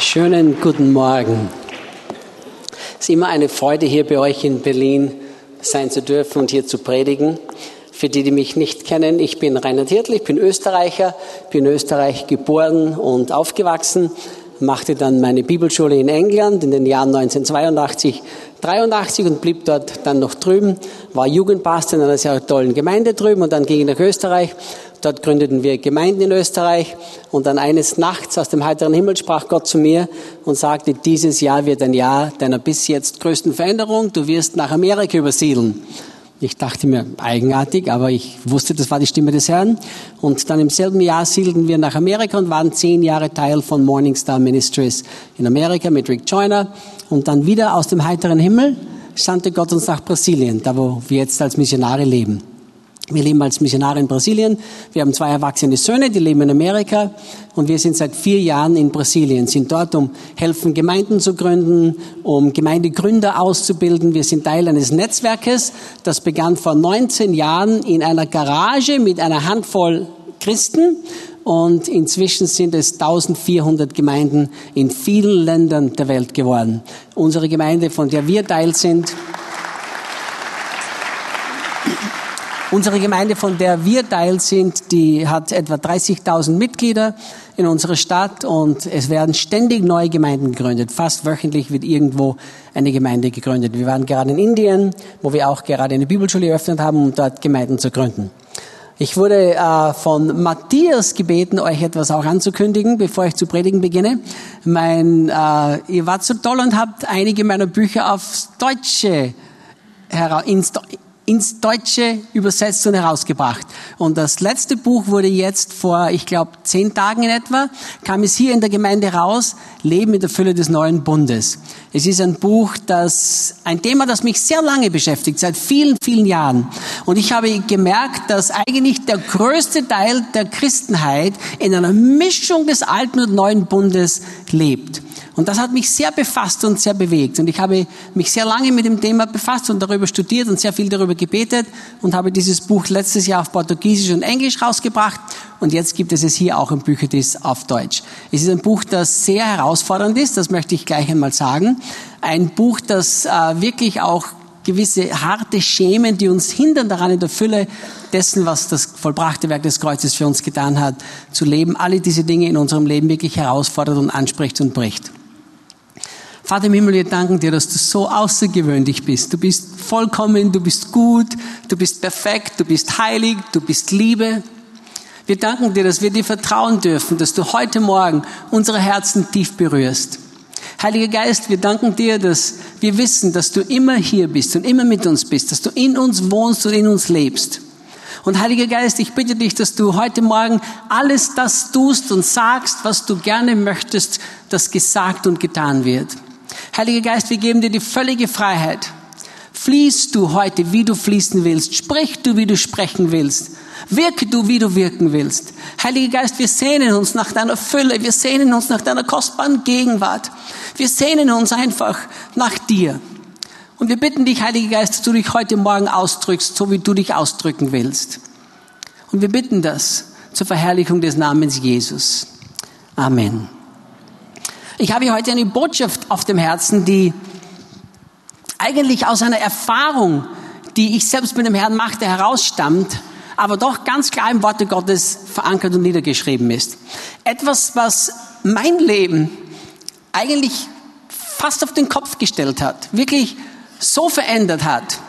Schönen guten Morgen. Es ist immer eine Freude, hier bei euch in Berlin sein zu dürfen und hier zu predigen. Für die, die mich nicht kennen, ich bin Reinhard Hirtl, ich bin Österreicher, bin in Österreich geboren und aufgewachsen, machte dann meine Bibelschule in England in den Jahren 1982, 83 und blieb dort dann noch drüben, war Jugendpastor in einer sehr tollen Gemeinde drüben und dann ging ich nach Österreich Dort gründeten wir Gemeinden in Österreich und dann eines Nachts aus dem heiteren Himmel sprach Gott zu mir und sagte, dieses Jahr wird ein Jahr deiner bis jetzt größten Veränderung, du wirst nach Amerika übersiedeln. Ich dachte mir, eigenartig, aber ich wusste, das war die Stimme des Herrn. Und dann im selben Jahr siedelten wir nach Amerika und waren zehn Jahre Teil von Morningstar Ministries in Amerika mit Rick Joyner. Und dann wieder aus dem heiteren Himmel sandte Gott uns nach Brasilien, da wo wir jetzt als Missionare leben. Wir leben als Missionare in Brasilien. Wir haben zwei erwachsene Söhne, die leben in Amerika. Und wir sind seit vier Jahren in Brasilien, sind dort, um helfen, Gemeinden zu gründen, um Gemeindegründer auszubilden. Wir sind Teil eines Netzwerkes, das begann vor 19 Jahren in einer Garage mit einer Handvoll Christen. Und inzwischen sind es 1400 Gemeinden in vielen Ländern der Welt geworden. Unsere Gemeinde, von der wir Teil sind, Unsere Gemeinde, von der wir Teil sind, die hat etwa 30.000 Mitglieder in unserer Stadt und es werden ständig neue Gemeinden gegründet. Fast wöchentlich wird irgendwo eine Gemeinde gegründet. Wir waren gerade in Indien, wo wir auch gerade eine Bibelschule eröffnet haben, um dort Gemeinden zu gründen. Ich wurde äh, von Matthias gebeten, euch etwas auch anzukündigen, bevor ich zu predigen beginne. Mein, äh, ihr wart so toll und habt einige meiner Bücher aufs Deutsche ins, ins Deutsche übersetzt und herausgebracht. Und das letzte Buch wurde jetzt vor, ich glaube, zehn Tagen in etwa, kam es hier in der Gemeinde raus, Leben in der Fülle des neuen Bundes. Es ist ein Buch, das, ein Thema, das mich sehr lange beschäftigt, seit vielen, vielen Jahren. Und ich habe gemerkt, dass eigentlich der größte Teil der Christenheit in einer Mischung des alten und neuen Bundes lebt. Und das hat mich sehr befasst und sehr bewegt. Und ich habe mich sehr lange mit dem Thema befasst und darüber studiert und sehr viel darüber gebetet und habe dieses Buch letztes Jahr auf Portugiesisch und Englisch rausgebracht. Und jetzt gibt es es hier auch im Büchertisch auf Deutsch. Es ist ein Buch, das sehr herausfordernd ist, das möchte ich gleich einmal sagen. Ein Buch, das äh, wirklich auch gewisse harte Schemen, die uns hindern daran in der Fülle dessen, was das vollbrachte Werk des Kreuzes für uns getan hat, zu leben, alle diese Dinge in unserem Leben wirklich herausfordert und anspricht und bricht. Vater im Himmel, wir danken dir, dass du so außergewöhnlich bist. Du bist vollkommen, du bist gut, du bist perfekt, du bist heilig, du bist Liebe. Wir danken dir, dass wir dir vertrauen dürfen, dass du heute Morgen unsere Herzen tief berührst. Heiliger Geist, wir danken dir, dass wir wissen, dass du immer hier bist und immer mit uns bist, dass du in uns wohnst und in uns lebst. Und Heiliger Geist, ich bitte dich, dass du heute Morgen alles das tust und sagst, was du gerne möchtest, dass gesagt und getan wird. Heiliger Geist, wir geben dir die völlige Freiheit. Fließt du heute, wie du fließen willst. Sprich du, wie du sprechen willst. Wirke du, wie du wirken willst. Heiliger Geist, wir sehnen uns nach deiner Fülle. Wir sehnen uns nach deiner kostbaren Gegenwart. Wir sehnen uns einfach nach dir. Und wir bitten dich, Heiliger Geist, dass du dich heute Morgen ausdrückst, so wie du dich ausdrücken willst. Und wir bitten das zur Verherrlichung des Namens Jesus. Amen. Ich habe heute eine Botschaft auf dem Herzen, die eigentlich aus einer Erfahrung, die ich selbst mit dem Herrn machte, herausstammt, aber doch ganz klar im Worte Gottes verankert und niedergeschrieben ist. Etwas, was mein Leben eigentlich fast auf den Kopf gestellt hat, wirklich so verändert hat.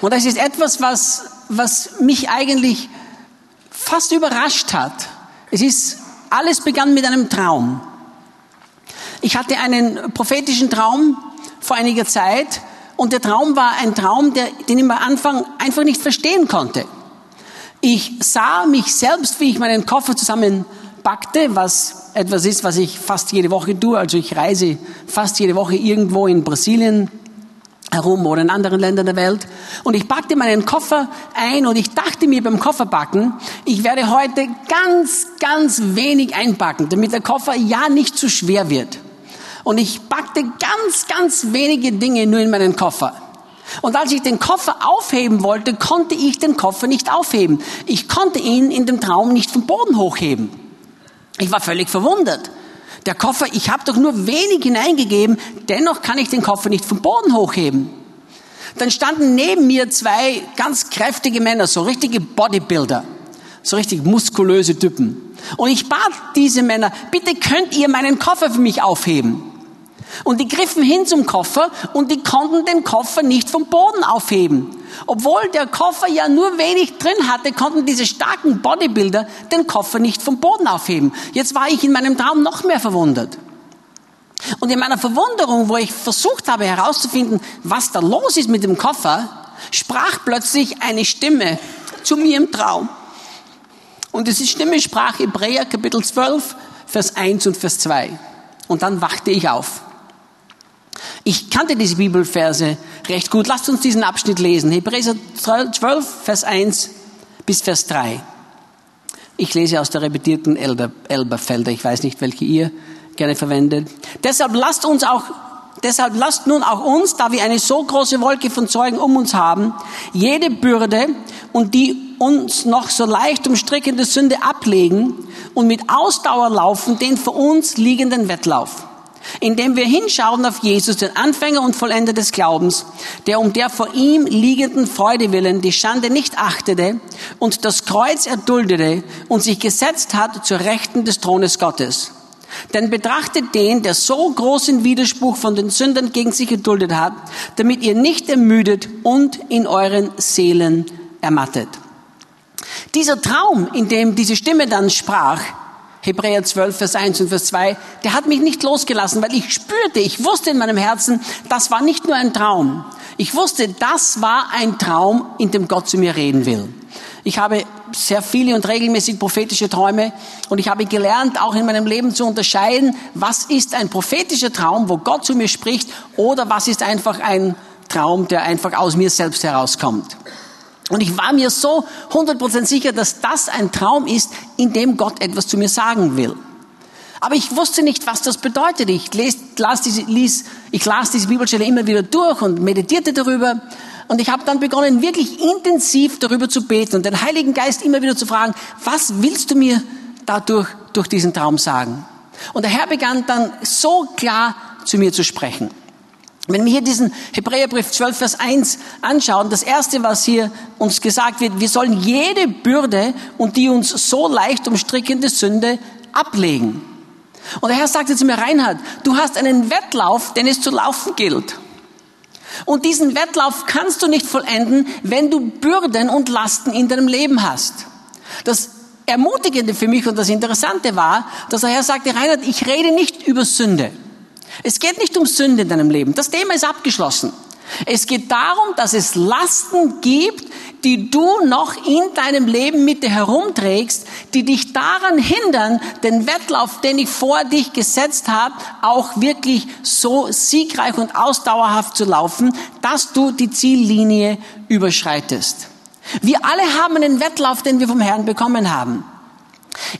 Und das ist etwas, was, was mich eigentlich fast überrascht hat. Es ist, alles begann mit einem Traum. Ich hatte einen prophetischen Traum vor einiger Zeit und der Traum war ein Traum, der, den ich am Anfang einfach nicht verstehen konnte. Ich sah mich selbst, wie ich meinen Koffer zusammenpackte, was etwas ist, was ich fast jede Woche tue. Also ich reise fast jede Woche irgendwo in Brasilien herum oder in anderen Ländern der Welt. Und ich packte meinen Koffer ein und ich dachte mir beim Kofferpacken, ich werde heute ganz, ganz wenig einpacken, damit der Koffer ja nicht zu schwer wird und ich packte ganz, ganz wenige Dinge nur in meinen Koffer. Und als ich den Koffer aufheben wollte, konnte ich den Koffer nicht aufheben. Ich konnte ihn in dem Traum nicht vom Boden hochheben. Ich war völlig verwundert. der Koffer, ich habe doch nur wenig hineingegeben, dennoch kann ich den Koffer nicht vom Boden hochheben. Dann standen neben mir zwei ganz kräftige Männer, so richtige Bodybuilder, so richtig muskulöse Typen. Und ich bat diese Männer, bitte könnt ihr meinen Koffer für mich aufheben. Und die griffen hin zum Koffer und die konnten den Koffer nicht vom Boden aufheben. Obwohl der Koffer ja nur wenig drin hatte, konnten diese starken Bodybuilder den Koffer nicht vom Boden aufheben. Jetzt war ich in meinem Traum noch mehr verwundert. Und in meiner Verwunderung, wo ich versucht habe herauszufinden, was da los ist mit dem Koffer, sprach plötzlich eine Stimme zu mir im Traum. Und diese Stimme sprach Hebräer Kapitel 12, Vers 1 und Vers 2. Und dann wachte ich auf. Ich kannte diese Bibelverse recht gut. Lasst uns diesen Abschnitt lesen. Hebräer 12, Vers 1 bis Vers 3. Ich lese aus der repetierten Elberfelder. Ich weiß nicht, welche ihr gerne verwendet. Deshalb lasst uns auch, deshalb lasst nun auch uns, da wir eine so große Wolke von Zeugen um uns haben, jede Bürde und die uns noch so leicht umstrickende Sünde ablegen und mit Ausdauer laufen den vor uns liegenden Wettlauf indem wir hinschauen auf Jesus, den Anfänger und Vollender des Glaubens, der um der vor ihm liegenden Freude willen die Schande nicht achtete und das Kreuz erduldete und sich gesetzt hat zur Rechten des Thrones Gottes. Denn betrachtet den, der so großen Widerspruch von den Sündern gegen sich geduldet hat, damit ihr nicht ermüdet und in euren Seelen ermattet. Dieser Traum, in dem diese Stimme dann sprach, Hebräer 12, Vers 1 und Vers 2, der hat mich nicht losgelassen, weil ich spürte, ich wusste in meinem Herzen, das war nicht nur ein Traum. Ich wusste, das war ein Traum, in dem Gott zu mir reden will. Ich habe sehr viele und regelmäßig prophetische Träume und ich habe gelernt, auch in meinem Leben zu unterscheiden, was ist ein prophetischer Traum, wo Gott zu mir spricht, oder was ist einfach ein Traum, der einfach aus mir selbst herauskommt. Und ich war mir so 100% sicher, dass das ein Traum ist, in dem Gott etwas zu mir sagen will. Aber ich wusste nicht, was das bedeutet. Ich, les, las diese, lies, ich las diese Bibelstelle immer wieder durch und meditierte darüber. Und ich habe dann begonnen, wirklich intensiv darüber zu beten und den Heiligen Geist immer wieder zu fragen, was willst du mir dadurch durch diesen Traum sagen? Und der Herr begann dann so klar zu mir zu sprechen. Wenn wir hier diesen Hebräerbrief 12, Vers 1 anschauen, das erste, was hier uns gesagt wird, wir sollen jede Bürde und die uns so leicht umstrickende Sünde ablegen. Und der Herr sagte zu mir, Reinhard, du hast einen Wettlauf, den es zu laufen gilt. Und diesen Wettlauf kannst du nicht vollenden, wenn du Bürden und Lasten in deinem Leben hast. Das Ermutigende für mich und das Interessante war, dass der Herr sagte, Reinhard, ich rede nicht über Sünde. Es geht nicht um Sünde in deinem Leben. Das Thema ist abgeschlossen. Es geht darum, dass es Lasten gibt, die du noch in deinem Leben mit dir herumträgst, die dich daran hindern, den Wettlauf, den ich vor dich gesetzt habe, auch wirklich so siegreich und ausdauerhaft zu laufen, dass du die Ziellinie überschreitest. Wir alle haben einen Wettlauf, den wir vom Herrn bekommen haben.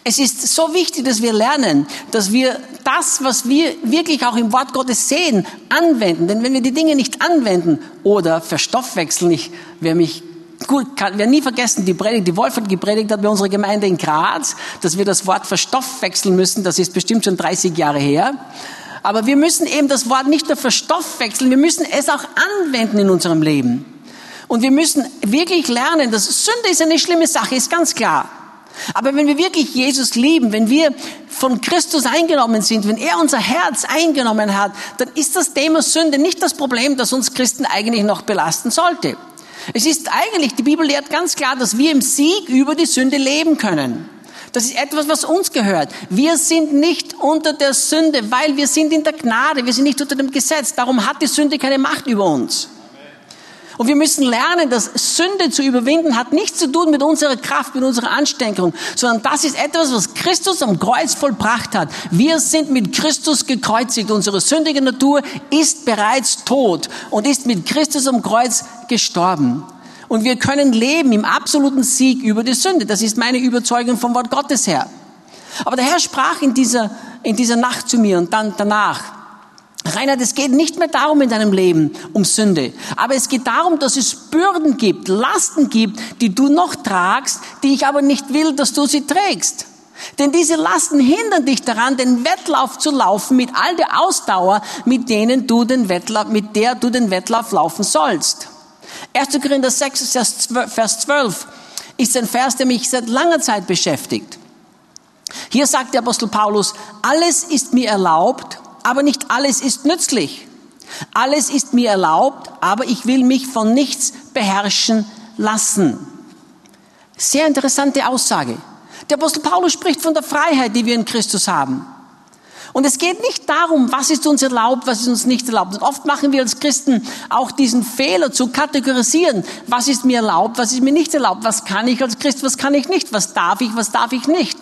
Es ist so wichtig, dass wir lernen, dass wir das, was wir wirklich auch im Wort Gottes sehen, anwenden. Denn wenn wir die Dinge nicht anwenden oder verstoffwechseln, ich, wer mich gut kann, wer nie vergessen, die Predigt, die Wolf hat gepredigt hat bei unserer Gemeinde in Graz, dass wir das Wort verstoffwechseln müssen. Das ist bestimmt schon 30 Jahre her. Aber wir müssen eben das Wort nicht nur verstoffwechseln, wir müssen es auch anwenden in unserem Leben. Und wir müssen wirklich lernen, dass Sünde ist eine schlimme Sache, ist ganz klar. Aber wenn wir wirklich Jesus lieben, wenn wir von Christus eingenommen sind, wenn er unser Herz eingenommen hat, dann ist das Thema Sünde nicht das Problem, das uns Christen eigentlich noch belasten sollte. Es ist eigentlich, die Bibel lehrt ganz klar, dass wir im Sieg über die Sünde leben können. Das ist etwas, was uns gehört. Wir sind nicht unter der Sünde, weil wir sind in der Gnade, wir sind nicht unter dem Gesetz. Darum hat die Sünde keine Macht über uns. Und wir müssen lernen, dass Sünde zu überwinden hat nichts zu tun mit unserer Kraft, mit unserer Anstrengung, sondern das ist etwas, was Christus am Kreuz vollbracht hat. Wir sind mit Christus gekreuzigt. Unsere sündige Natur ist bereits tot und ist mit Christus am Kreuz gestorben. Und wir können leben im absoluten Sieg über die Sünde. Das ist meine Überzeugung vom Wort Gottes her. Aber der Herr sprach in dieser, in dieser Nacht zu mir und dann danach. Reinhard, es geht nicht mehr darum in deinem Leben um Sünde, aber es geht darum, dass es Bürden gibt, Lasten gibt, die du noch tragst, die ich aber nicht will, dass du sie trägst. Denn diese Lasten hindern dich daran, den Wettlauf zu laufen mit all der Ausdauer, mit denen du den Wettlauf, mit der du den Wettlauf laufen sollst. 1. Korinther 6, Vers 12 ist ein Vers, der mich seit langer Zeit beschäftigt. Hier sagt der Apostel Paulus, alles ist mir erlaubt, aber nicht alles ist nützlich. Alles ist mir erlaubt, aber ich will mich von nichts beherrschen lassen. Sehr interessante Aussage. Der Apostel Paulus spricht von der Freiheit, die wir in Christus haben. Und es geht nicht darum, was ist uns erlaubt, was ist uns nicht erlaubt. Und oft machen wir als Christen auch diesen Fehler zu kategorisieren. Was ist mir erlaubt, was ist mir nicht erlaubt? Was kann ich als Christ, was kann ich nicht? Was darf ich, was darf ich nicht?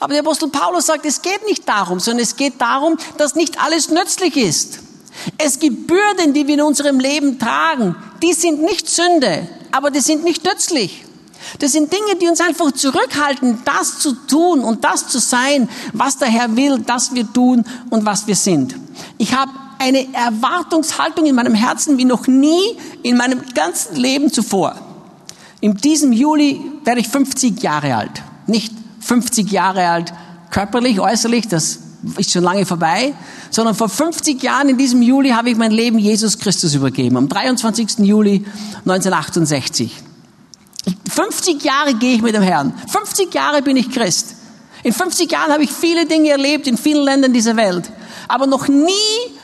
Aber der Apostel Paulus sagt, es geht nicht darum, sondern es geht darum, dass nicht alles nützlich ist. Es gibt Bürden, die wir in unserem Leben tragen. Die sind nicht Sünde, aber die sind nicht nützlich. Das sind Dinge, die uns einfach zurückhalten, das zu tun und das zu sein, was der Herr will, dass wir tun und was wir sind. Ich habe eine Erwartungshaltung in meinem Herzen wie noch nie in meinem ganzen Leben zuvor. In diesem Juli werde ich 50 Jahre alt. Nicht 50 Jahre alt körperlich, äußerlich, das ist schon lange vorbei, sondern vor 50 Jahren in diesem Juli habe ich mein Leben Jesus Christus übergeben, am 23. Juli 1968. 50 Jahre gehe ich mit dem Herrn. 50 Jahre bin ich Christ. In 50 Jahren habe ich viele Dinge erlebt in vielen Ländern dieser Welt. Aber noch nie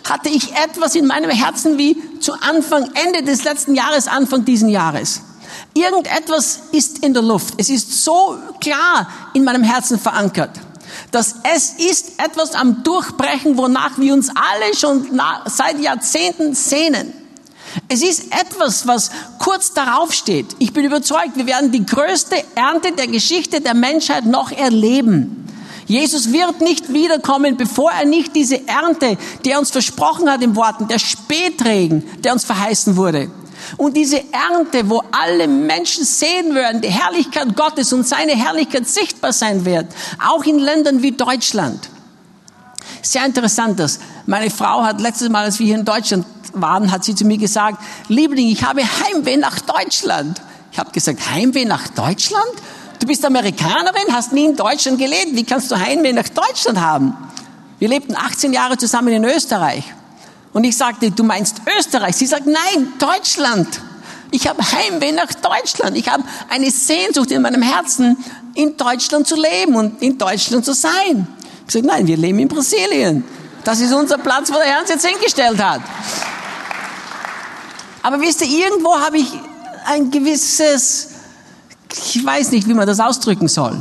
hatte ich etwas in meinem Herzen wie zu Anfang, Ende des letzten Jahres, Anfang diesen Jahres. Irgendetwas ist in der Luft. Es ist so klar in meinem Herzen verankert, dass es ist etwas am Durchbrechen, wonach wir uns alle schon seit Jahrzehnten sehnen. Es ist etwas, was kurz darauf steht. Ich bin überzeugt, wir werden die größte Ernte der Geschichte der Menschheit noch erleben. Jesus wird nicht wiederkommen, bevor er nicht diese Ernte, die er uns versprochen hat im Worten, der Spätregen, der uns verheißen wurde. Und diese Ernte, wo alle Menschen sehen werden, die Herrlichkeit Gottes und seine Herrlichkeit sichtbar sein wird, auch in Ländern wie Deutschland. Sehr interessant das. Meine Frau hat letztes Mal, als wir hier in Deutschland waren, hat sie zu mir gesagt, Liebling, ich habe Heimweh nach Deutschland. Ich habe gesagt, Heimweh nach Deutschland? Du bist Amerikanerin, hast nie in Deutschland gelebt. Wie kannst du Heimweh nach Deutschland haben? Wir lebten 18 Jahre zusammen in Österreich. Und ich sagte, du meinst Österreich? Sie sagt, nein, Deutschland. Ich habe Heimweh nach Deutschland. Ich habe eine Sehnsucht in meinem Herzen, in Deutschland zu leben und in Deutschland zu sein. Ich sage, nein, wir leben in Brasilien. Das ist unser Platz, wo der Herr uns jetzt hingestellt hat. Aber wisst ihr, irgendwo habe ich ein gewisses, ich weiß nicht, wie man das ausdrücken soll.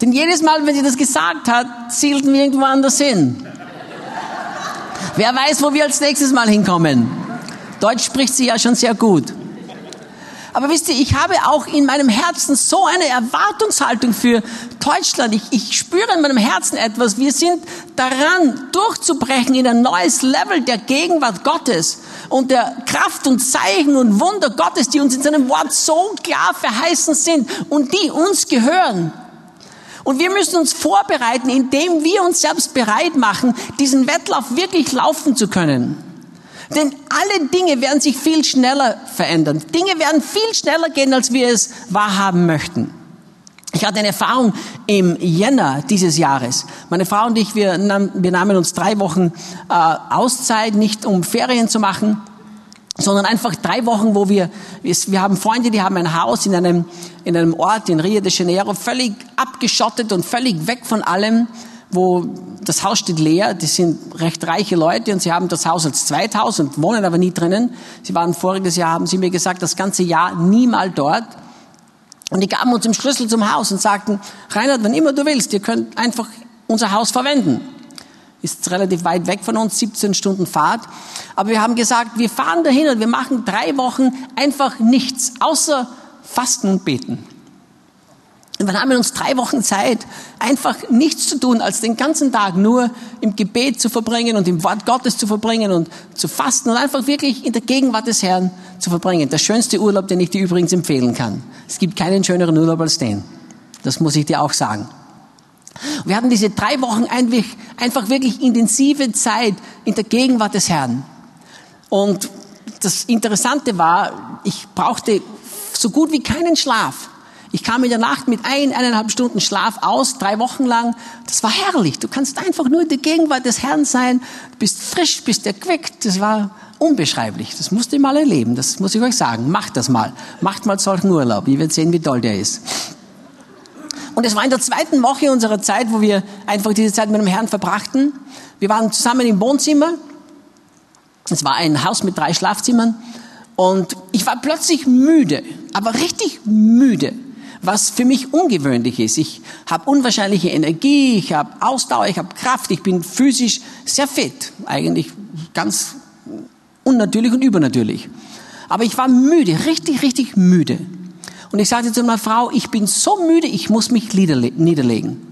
Denn jedes Mal, wenn sie das gesagt hat, zielten wir irgendwo anders hin. Wer weiß, wo wir als nächstes Mal hinkommen. Deutsch spricht sie ja schon sehr gut. Aber wisst ihr, ich habe auch in meinem Herzen so eine Erwartungshaltung für Deutschland. Ich, ich spüre in meinem Herzen etwas. Wir sind daran, durchzubrechen in ein neues Level der Gegenwart Gottes und der Kraft und Zeichen und Wunder Gottes, die uns in seinem Wort so klar verheißen sind und die uns gehören. Und wir müssen uns vorbereiten, indem wir uns selbst bereit machen, diesen Wettlauf wirklich laufen zu können. Denn alle Dinge werden sich viel schneller verändern. Dinge werden viel schneller gehen, als wir es wahrhaben möchten. Ich hatte eine Erfahrung im Jänner dieses Jahres. Meine Frau und ich, wir, nahm, wir nahmen uns drei Wochen äh, Auszeit, nicht um Ferien zu machen, sondern einfach drei Wochen, wo wir, wir haben Freunde, die haben ein Haus in einem, in einem Ort in Rio de Janeiro, völlig abgeschottet und völlig weg von allem wo das Haus steht leer, die sind recht reiche Leute und sie haben das Haus als Zweithaus und wohnen aber nie drinnen. Sie waren voriges Jahr, haben sie mir gesagt, das ganze Jahr nie mal dort. Und die gaben uns den Schlüssel zum Haus und sagten, Reinhard, wenn immer du willst, ihr könnt einfach unser Haus verwenden. Ist relativ weit weg von uns, 17 Stunden Fahrt. Aber wir haben gesagt, wir fahren dahin und wir machen drei Wochen einfach nichts, außer Fasten und Beten. Und dann haben wir uns drei Wochen Zeit, einfach nichts zu tun, als den ganzen Tag nur im Gebet zu verbringen und im Wort Gottes zu verbringen und zu fasten und einfach wirklich in der Gegenwart des Herrn zu verbringen. Der schönste Urlaub, den ich dir übrigens empfehlen kann. Es gibt keinen schöneren Urlaub als den. Das muss ich dir auch sagen. Wir hatten diese drei Wochen einfach wirklich intensive Zeit in der Gegenwart des Herrn. Und das Interessante war, ich brauchte so gut wie keinen Schlaf. Ich kam in der Nacht mit ein, eineinhalb Stunden Schlaf aus, drei Wochen lang. Das war herrlich. Du kannst einfach nur in der Gegenwart des Herrn sein. Du bist frisch, bist erquickt. Das war unbeschreiblich. Das musst ihr mal erleben. Das muss ich euch sagen. Macht das mal. Macht mal solchen Urlaub. Ihr werdet sehen, wie toll der ist. Und es war in der zweiten Woche unserer Zeit, wo wir einfach diese Zeit mit dem Herrn verbrachten. Wir waren zusammen im Wohnzimmer. Es war ein Haus mit drei Schlafzimmern. Und ich war plötzlich müde, aber richtig müde was für mich ungewöhnlich ist. Ich habe unwahrscheinliche Energie, ich habe Ausdauer, ich habe Kraft, ich bin physisch sehr fit, eigentlich ganz unnatürlich und übernatürlich. Aber ich war müde, richtig, richtig müde. Und ich sagte zu meiner Frau, ich bin so müde, ich muss mich niederlegen.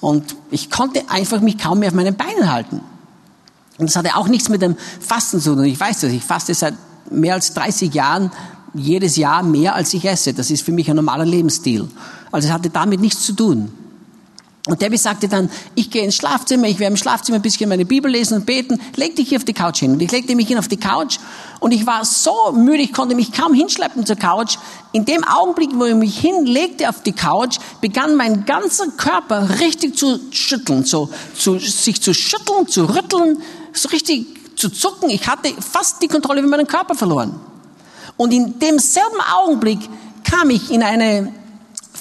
Und ich konnte einfach mich kaum mehr auf meinen Beinen halten. Und das hatte auch nichts mit dem Fasten zu tun. Ich weiß das, ich faste seit mehr als 30 Jahren jedes Jahr mehr, als ich esse. Das ist für mich ein normaler Lebensstil. Also es hatte damit nichts zu tun. Und Debbie sagte dann, ich gehe ins Schlafzimmer, ich werde im Schlafzimmer ein bisschen meine Bibel lesen und beten, leg dich hier auf die Couch hin. Und ich legte mich hin auf die Couch und ich war so müde, ich konnte mich kaum hinschleppen zur Couch. In dem Augenblick, wo ich mich hinlegte auf die Couch, begann mein ganzer Körper richtig zu schütteln, so, zu, sich zu schütteln, zu rütteln, so richtig zu zucken. Ich hatte fast die Kontrolle über meinen Körper verloren. Und in demselben Augenblick kam ich in eine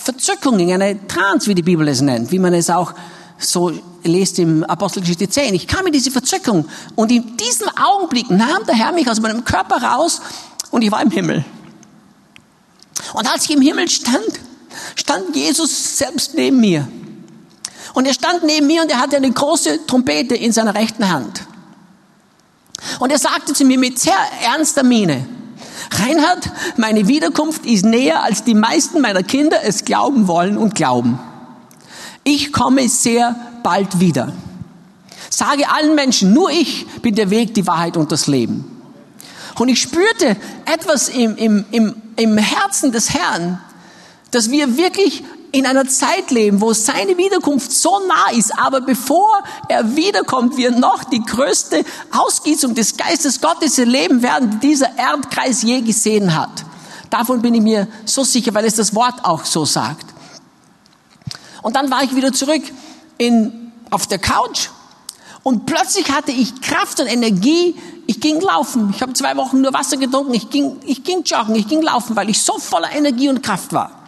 Verzückung, in eine Trance, wie die Bibel es nennt, wie man es auch so liest im Apostelgeschichte 10. Ich kam in diese Verzückung und in diesem Augenblick nahm der Herr mich aus meinem Körper raus und ich war im Himmel. Und als ich im Himmel stand, stand Jesus selbst neben mir. Und er stand neben mir und er hatte eine große Trompete in seiner rechten Hand. Und er sagte zu mir mit sehr ernster Miene, Reinhard, meine Wiederkunft ist näher, als die meisten meiner Kinder es glauben wollen und glauben. Ich komme sehr bald wieder. Sage allen Menschen, nur ich bin der Weg, die Wahrheit und das Leben. Und ich spürte etwas im, im, im, im Herzen des Herrn, dass wir wirklich in einer Zeit leben, wo seine Wiederkunft so nah ist, aber bevor er wiederkommt, wir noch die größte Ausgießung des Geistes Gottes erleben werden, die dieser Erdkreis je gesehen hat. Davon bin ich mir so sicher, weil es das Wort auch so sagt. Und dann war ich wieder zurück in, auf der Couch und plötzlich hatte ich Kraft und Energie. Ich ging laufen. Ich habe zwei Wochen nur Wasser getrunken. Ich ging, ich ging joggen, ich ging laufen, weil ich so voller Energie und Kraft war.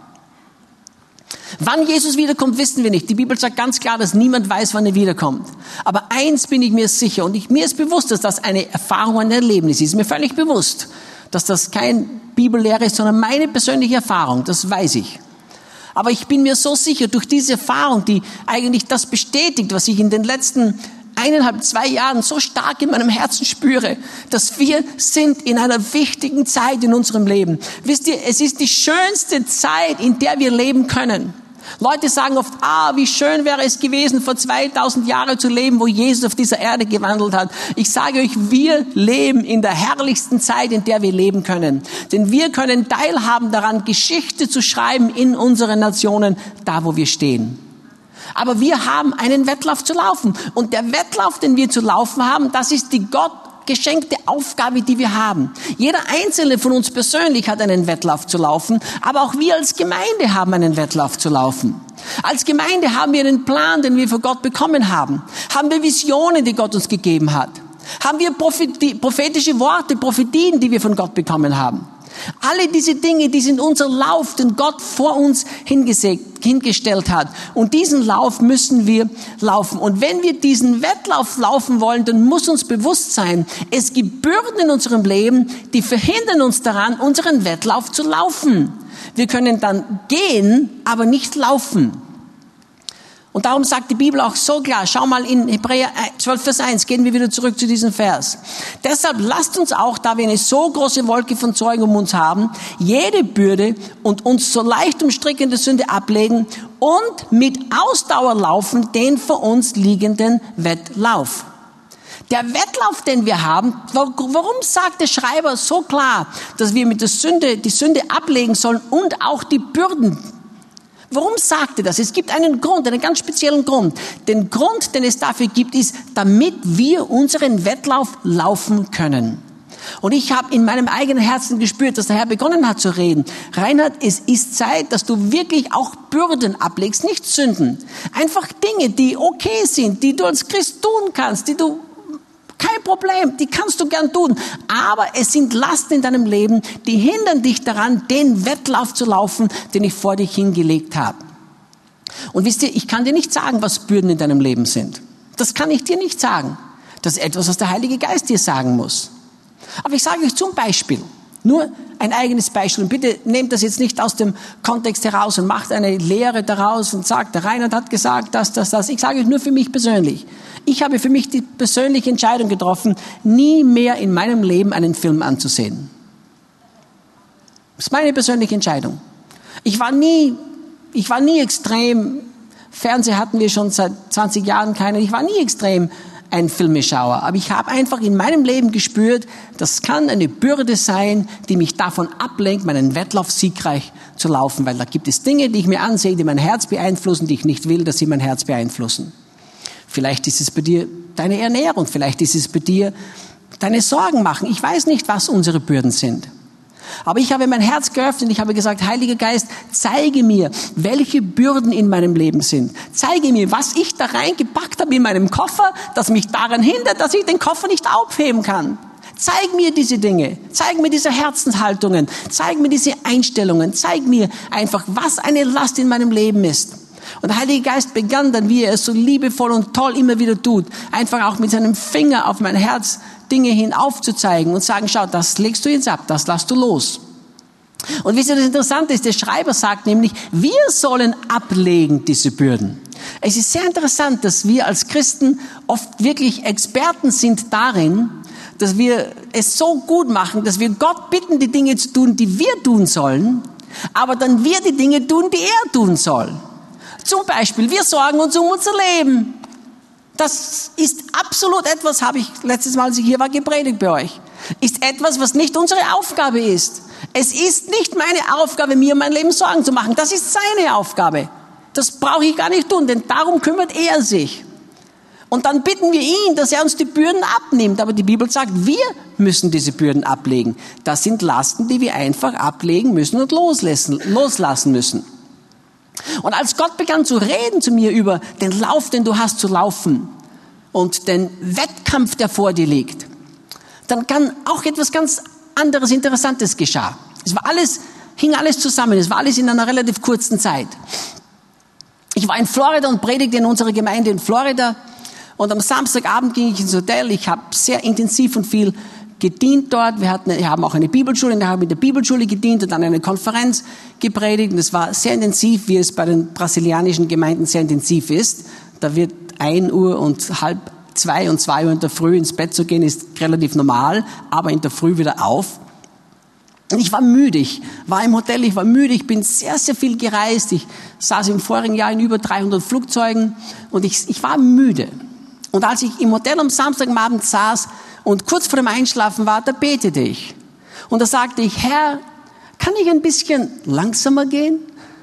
Wann Jesus wiederkommt, wissen wir nicht. Die Bibel sagt ganz klar, dass niemand weiß, wann er wiederkommt. Aber eins bin ich mir sicher und ich, mir ist bewusst, dass das eine Erfahrung, ein Erlebnis ist. Mir völlig bewusst, dass das kein Bibellehre ist, sondern meine persönliche Erfahrung. Das weiß ich. Aber ich bin mir so sicher, durch diese Erfahrung, die eigentlich das bestätigt, was ich in den letzten eineinhalb, zwei Jahren so stark in meinem Herzen spüre, dass wir sind in einer wichtigen Zeit in unserem Leben. Wisst ihr, es ist die schönste Zeit, in der wir leben können. Leute sagen oft, ah, wie schön wäre es gewesen, vor 2000 Jahren zu leben, wo Jesus auf dieser Erde gewandelt hat. Ich sage euch, wir leben in der herrlichsten Zeit, in der wir leben können. Denn wir können teilhaben daran, Geschichte zu schreiben in unseren Nationen, da wo wir stehen. Aber wir haben einen Wettlauf zu laufen. Und der Wettlauf, den wir zu laufen haben, das ist die Gott geschenkte Aufgabe, die wir haben. Jeder einzelne von uns persönlich hat einen Wettlauf zu laufen, aber auch wir als Gemeinde haben einen Wettlauf zu laufen. Als Gemeinde haben wir einen Plan, den wir von Gott bekommen haben. Haben wir Visionen, die Gott uns gegeben hat. Haben wir prophetische Worte, Prophetien, die wir von Gott bekommen haben. Alle diese Dinge, die sind unser Lauf, den Gott vor uns hingestellt hat. Und diesen Lauf müssen wir laufen. Und wenn wir diesen Wettlauf laufen wollen, dann muss uns bewusst sein, es gibt Bürden in unserem Leben, die verhindern uns daran, unseren Wettlauf zu laufen. Wir können dann gehen, aber nicht laufen. Und darum sagt die Bibel auch so klar, schau mal in Hebräer 12, Vers 1, gehen wir wieder zurück zu diesem Vers. Deshalb lasst uns auch, da wir eine so große Wolke von Zeugen um uns haben, jede Bürde und uns so leicht umstrickende Sünde ablegen und mit Ausdauer laufen den vor uns liegenden Wettlauf. Der Wettlauf, den wir haben, warum sagt der Schreiber so klar, dass wir mit der Sünde, die Sünde ablegen sollen und auch die Bürden Warum sagt er das? Es gibt einen Grund, einen ganz speziellen Grund. Den Grund, den es dafür gibt, ist, damit wir unseren Wettlauf laufen können. Und ich habe in meinem eigenen Herzen gespürt, dass der Herr begonnen hat zu reden. Reinhard, es ist Zeit, dass du wirklich auch Bürden ablegst, nicht Sünden. Einfach Dinge, die okay sind, die du als Christ tun kannst, die du kein Problem, die kannst du gern tun. Aber es sind Lasten in deinem Leben, die hindern dich daran, den Wettlauf zu laufen, den ich vor dich hingelegt habe. Und wisst ihr, ich kann dir nicht sagen, was Bürden in deinem Leben sind. Das kann ich dir nicht sagen. Das ist etwas, was der Heilige Geist dir sagen muss. Aber ich sage euch zum Beispiel, nur ein eigenes Beispiel. Und bitte nehmt das jetzt nicht aus dem Kontext heraus und macht eine Lehre daraus und sagt, der Reinhard hat gesagt, das, das, das. Ich sage euch nur für mich persönlich. Ich habe für mich die persönliche Entscheidung getroffen, nie mehr in meinem Leben einen Film anzusehen. Das ist meine persönliche Entscheidung. Ich war nie, ich war nie extrem, Fernseher hatten wir schon seit 20 Jahren keinen, ich war nie extrem ein Filmeschauer. Aber ich habe einfach in meinem Leben gespürt, das kann eine Bürde sein, die mich davon ablenkt, meinen Wettlauf siegreich zu laufen. Weil da gibt es Dinge, die ich mir ansehe, die mein Herz beeinflussen, die ich nicht will, dass sie mein Herz beeinflussen. Vielleicht ist es bei dir deine Ernährung, vielleicht ist es bei dir deine Sorgen machen. Ich weiß nicht, was unsere Bürden sind. Aber ich habe mein Herz geöffnet und ich habe gesagt, Heiliger Geist, zeige mir, welche Bürden in meinem Leben sind. Zeige mir, was ich da reingepackt habe in meinem Koffer, das mich daran hindert, dass ich den Koffer nicht aufheben kann. Zeig mir diese Dinge, zeig mir diese Herzenshaltungen, zeig mir diese Einstellungen, zeig mir einfach, was eine Last in meinem Leben ist. Und der Heilige Geist begann dann, wie er es so liebevoll und toll immer wieder tut, einfach auch mit seinem Finger auf mein Herz Dinge hin aufzuzeigen und sagen, schau, das legst du jetzt ab, das lässt du los. Und wisst ihr, das Interessante ist, der Schreiber sagt nämlich, wir sollen ablegen diese Bürden. Es ist sehr interessant, dass wir als Christen oft wirklich Experten sind darin, dass wir es so gut machen, dass wir Gott bitten, die Dinge zu tun, die wir tun sollen, aber dann wir die Dinge tun, die er tun soll. Zum Beispiel, wir sorgen uns um unser Leben. Das ist absolut etwas, habe ich letztes Mal, als ich hier war, gepredigt bei euch. Ist etwas, was nicht unsere Aufgabe ist. Es ist nicht meine Aufgabe, mir mein Leben Sorgen zu machen. Das ist seine Aufgabe. Das brauche ich gar nicht tun, denn darum kümmert er sich. Und dann bitten wir ihn, dass er uns die Bürden abnimmt. Aber die Bibel sagt, wir müssen diese Bürden ablegen. Das sind Lasten, die wir einfach ablegen müssen und loslassen, loslassen müssen. Und als Gott begann zu reden zu mir über den Lauf, den du hast zu laufen und den Wettkampf, der vor dir liegt, dann kann auch etwas ganz anderes, Interessantes geschah. Es war alles, hing alles zusammen. Es war alles in einer relativ kurzen Zeit. Ich war in Florida und predigte in unserer Gemeinde in Florida. Und am Samstagabend ging ich ins Hotel. Ich habe sehr intensiv und viel gedient dort. Wir, hatten, wir haben auch eine Bibelschule, und wir haben in der Bibelschule gedient und dann eine Konferenz gepredigt. Und es war sehr intensiv, wie es bei den brasilianischen Gemeinden sehr intensiv ist. Da wird ein Uhr und halb zwei und zwei Uhr in der Früh ins Bett zu gehen, ist relativ normal, aber in der Früh wieder auf. Und ich war müde, ich war im Hotel, ich war müde, ich bin sehr, sehr viel gereist. Ich saß im vorigen Jahr in über 300 Flugzeugen und ich, ich war müde. Und als ich im Hotel am Samstagabend saß, und kurz vor dem Einschlafen war, da betete ich. Und da sagte ich, Herr, kann ich ein bisschen langsamer gehen?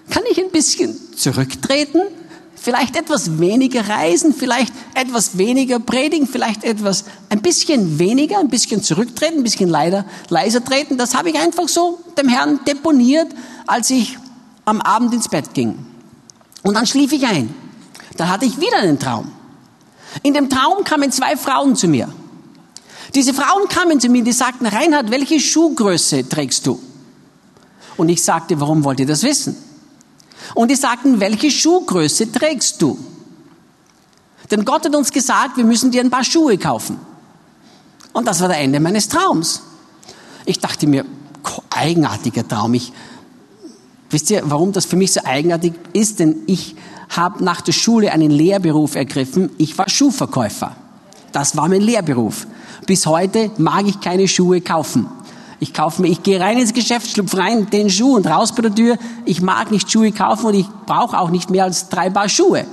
Kann ich ein bisschen zurücktreten? Vielleicht etwas weniger reisen, vielleicht etwas weniger predigen, vielleicht etwas, ein bisschen weniger, ein bisschen zurücktreten, ein bisschen leider, leiser treten. Das habe ich einfach so dem Herrn deponiert, als ich am Abend ins Bett ging. Und dann schlief ich ein. Da hatte ich wieder einen Traum. In dem Traum kamen zwei Frauen zu mir. Diese Frauen kamen zu mir, die sagten, Reinhard, welche Schuhgröße trägst du? Und ich sagte, warum wollt ihr das wissen? Und die sagten, welche Schuhgröße trägst du? Denn Gott hat uns gesagt, wir müssen dir ein paar Schuhe kaufen. Und das war der Ende meines Traums. Ich dachte mir, eigenartiger Traum. Ich, wisst ihr, warum das für mich so eigenartig ist? Denn ich habe nach der Schule einen Lehrberuf ergriffen. Ich war Schuhverkäufer. Das war mein Lehrberuf. Bis heute mag ich keine Schuhe kaufen. Ich kaufe mir, ich gehe rein ins Geschäft, schlupf rein den Schuh und raus bei der Tür. Ich mag nicht Schuhe kaufen und ich brauche auch nicht mehr als drei Paar Schuhe.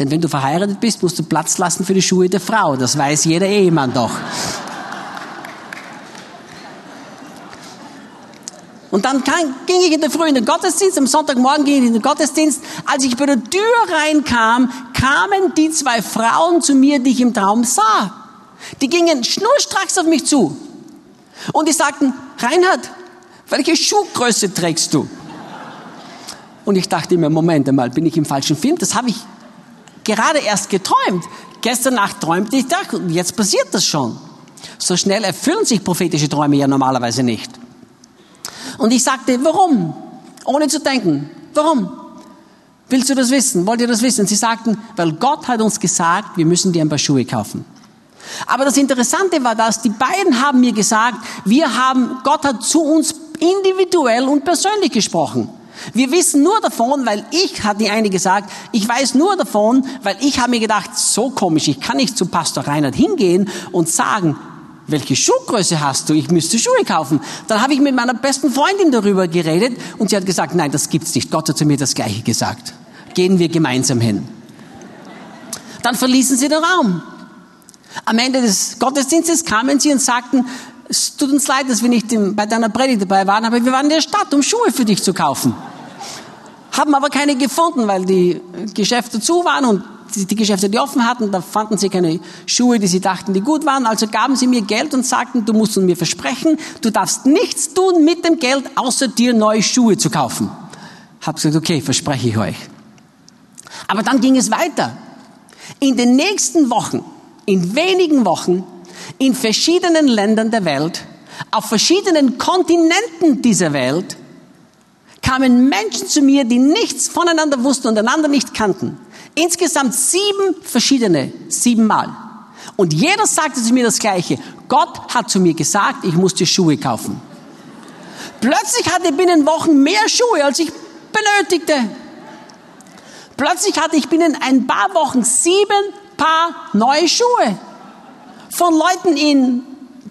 Denn wenn du verheiratet bist, musst du Platz lassen für die Schuhe der Frau. Das weiß jeder Ehemann doch. Und dann ging ich in der Früh in den Gottesdienst, am Sonntagmorgen ging ich in den Gottesdienst. Als ich bei der Tür reinkam, kamen die zwei Frauen zu mir, die ich im Traum sah. Die gingen schnurstracks auf mich zu. Und die sagten, Reinhard, welche Schuhgröße trägst du? Und ich dachte mir, Moment einmal, bin ich im falschen Film? Das habe ich gerade erst geträumt. Gestern Nacht träumte ich das und jetzt passiert das schon. So schnell erfüllen sich prophetische Träume ja normalerweise nicht. Und ich sagte, warum? Ohne zu denken. Warum? Willst du das wissen? Wollt ihr das wissen? Sie sagten, weil Gott hat uns gesagt, wir müssen dir ein paar Schuhe kaufen. Aber das Interessante war, dass die beiden haben mir gesagt, wir haben, Gott hat zu uns individuell und persönlich gesprochen. Wir wissen nur davon, weil ich, hat die eine gesagt, ich weiß nur davon, weil ich habe mir gedacht, so komisch, ich kann nicht zu Pastor Reinhard hingehen und sagen, welche Schuhgröße hast du? Ich müsste Schuhe kaufen. Dann habe ich mit meiner besten Freundin darüber geredet und sie hat gesagt, nein, das gibt's nicht. Gott hat zu mir das Gleiche gesagt. Gehen wir gemeinsam hin. Dann verließen sie den Raum. Am Ende des Gottesdienstes kamen sie und sagten, es tut uns leid, dass wir nicht bei deiner Predigt dabei waren, aber wir waren in der Stadt, um Schuhe für dich zu kaufen. Haben aber keine gefunden, weil die Geschäfte zu waren und die Geschäfte, die offen hatten, da fanden sie keine Schuhe, die sie dachten, die gut waren. Also gaben sie mir Geld und sagten, du musst mir versprechen, du darfst nichts tun mit dem Geld, außer dir neue Schuhe zu kaufen. Hab gesagt, okay, verspreche ich euch. Aber dann ging es weiter. In den nächsten Wochen, in wenigen Wochen, in verschiedenen Ländern der Welt, auf verschiedenen Kontinenten dieser Welt, kamen Menschen zu mir, die nichts voneinander wussten und einander nicht kannten. Insgesamt sieben verschiedene, siebenmal. Und jeder sagte zu mir das Gleiche. Gott hat zu mir gesagt, ich muss dir Schuhe kaufen. Plötzlich hatte ich binnen Wochen mehr Schuhe, als ich benötigte. Plötzlich hatte ich binnen ein paar Wochen sieben Paar neue Schuhe von Leuten in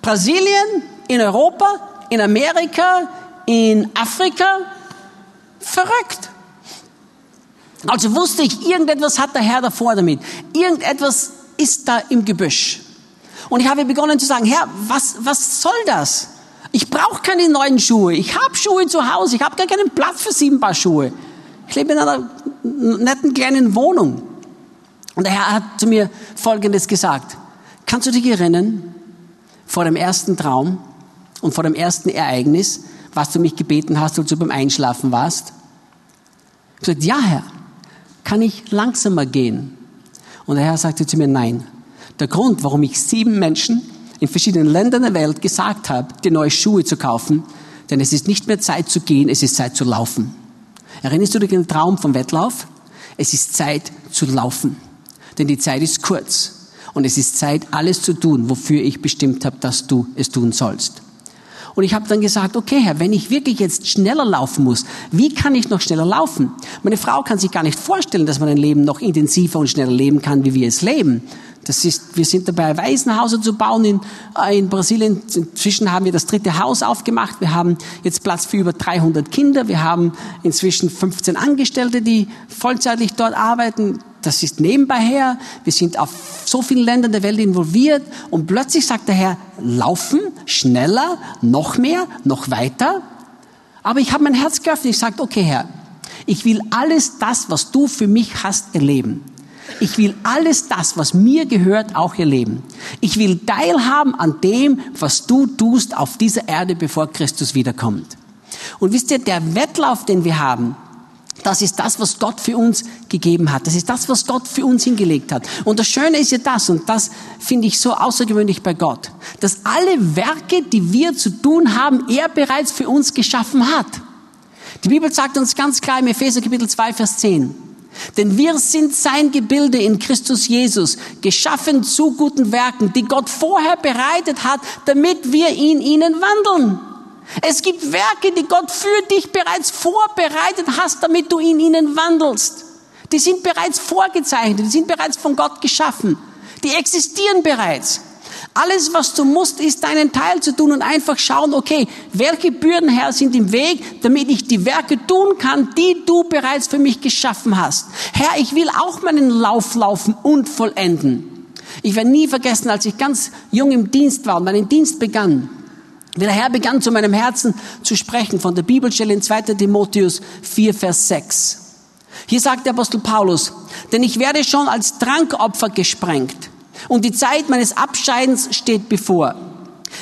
Brasilien, in Europa, in Amerika, in Afrika. Verrückt. Also wusste ich, irgendetwas hat der Herr davor damit. Irgendetwas ist da im Gebüsch. Und ich habe begonnen zu sagen, Herr, was, was soll das? Ich brauche keine neuen Schuhe. Ich habe Schuhe zu Hause. Ich habe gar keinen Platz für sieben Paar Schuhe. Ich lebe in einer netten kleinen Wohnung. Und der Herr hat zu mir Folgendes gesagt. Kannst du dich erinnern, vor dem ersten Traum und vor dem ersten Ereignis, was du mich gebeten hast, als du beim Einschlafen warst? Ich habe gesagt, ja, Herr, kann ich langsamer gehen? Und der Herr sagte zu mir, nein. Der Grund, warum ich sieben Menschen in verschiedenen Ländern der Welt gesagt habe, dir neue Schuhe zu kaufen, denn es ist nicht mehr Zeit zu gehen, es ist Zeit zu laufen. Erinnerst du dich an den Traum vom Wettlauf? Es ist Zeit zu laufen, denn die Zeit ist kurz. Und es ist Zeit, alles zu tun, wofür ich bestimmt habe, dass du es tun sollst. Und ich habe dann gesagt, okay Herr, wenn ich wirklich jetzt schneller laufen muss, wie kann ich noch schneller laufen? Meine Frau kann sich gar nicht vorstellen, dass man ein Leben noch intensiver und schneller leben kann, wie wir es leben. Das ist, wir sind dabei, Waisenhäuser zu bauen in, äh, in Brasilien. Inzwischen haben wir das dritte Haus aufgemacht. Wir haben jetzt Platz für über 300 Kinder. Wir haben inzwischen 15 Angestellte, die vollzeitlich dort arbeiten. Das ist nebenbei her. Wir sind auf so vielen Ländern der Welt involviert. Und plötzlich sagt der Herr, laufen, schneller, noch mehr, noch weiter. Aber ich habe mein Herz geöffnet. Ich sagte, okay Herr, ich will alles das, was du für mich hast, erleben. Ich will alles das, was mir gehört, auch erleben. Ich will teilhaben an dem, was du tust auf dieser Erde, bevor Christus wiederkommt. Und wisst ihr, der Wettlauf, den wir haben, das ist das, was Gott für uns gegeben hat. Das ist das, was Gott für uns hingelegt hat. Und das Schöne ist ja das, und das finde ich so außergewöhnlich bei Gott, dass alle Werke, die wir zu tun haben, er bereits für uns geschaffen hat. Die Bibel sagt uns ganz klar im Epheser Kapitel 2, Vers 10, denn wir sind sein Gebilde in Christus Jesus, geschaffen zu guten Werken, die Gott vorher bereitet hat, damit wir in ihnen wandeln. Es gibt Werke, die Gott für dich bereits vorbereitet hast, damit du in ihnen wandelst. Die sind bereits vorgezeichnet, die sind bereits von Gott geschaffen. Die existieren bereits. Alles, was du musst, ist deinen Teil zu tun und einfach schauen, okay, welche Bürden, Herr, sind im Weg, damit ich die Werke tun kann, die du bereits für mich geschaffen hast. Herr, ich will auch meinen Lauf laufen und vollenden. Ich werde nie vergessen, als ich ganz jung im Dienst war und meinen Dienst begann, wie der Herr begann zu meinem Herzen zu sprechen von der Bibelstelle in 2. Timotheus 4, Vers 6. Hier sagt der Apostel Paulus, denn ich werde schon als Trankopfer gesprengt und die Zeit meines Abscheidens steht bevor.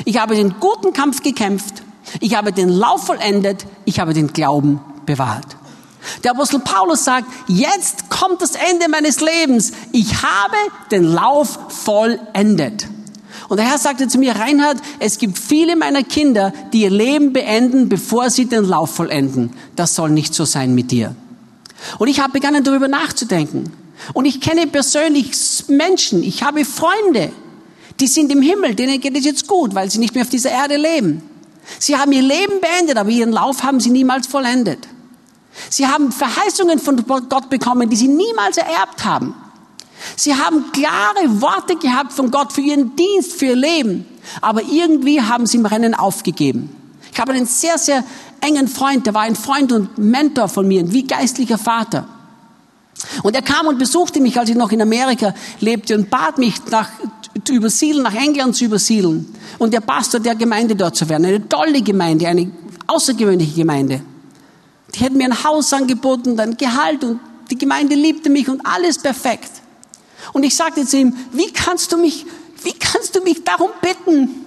Ich habe den guten Kampf gekämpft. Ich habe den Lauf vollendet. Ich habe den Glauben bewahrt. Der Apostel Paulus sagt, jetzt kommt das Ende meines Lebens. Ich habe den Lauf vollendet. Und der Herr sagte zu mir, Reinhard, es gibt viele meiner Kinder, die ihr Leben beenden, bevor sie den Lauf vollenden. Das soll nicht so sein mit dir. Und ich habe begonnen darüber nachzudenken. Und ich kenne persönlich Menschen, ich habe Freunde, die sind im Himmel, denen geht es jetzt gut, weil sie nicht mehr auf dieser Erde leben. Sie haben ihr Leben beendet, aber ihren Lauf haben sie niemals vollendet. Sie haben Verheißungen von Gott bekommen, die sie niemals ererbt haben. Sie haben klare Worte gehabt von Gott für ihren Dienst, für ihr Leben. Aber irgendwie haben sie im Rennen aufgegeben. Ich habe einen sehr, sehr engen Freund, der war ein Freund und Mentor von mir, wie geistlicher Vater. Und er kam und besuchte mich, als ich noch in Amerika lebte und bat mich, nach, übersiedeln, nach England zu übersiedeln und der Pastor der Gemeinde dort zu werden. Eine tolle Gemeinde, eine außergewöhnliche Gemeinde. Die hätten mir ein Haus angeboten, ein Gehalt und die Gemeinde liebte mich und alles perfekt. Und ich sagte zu ihm, wie kannst du mich, wie kannst du mich darum bitten?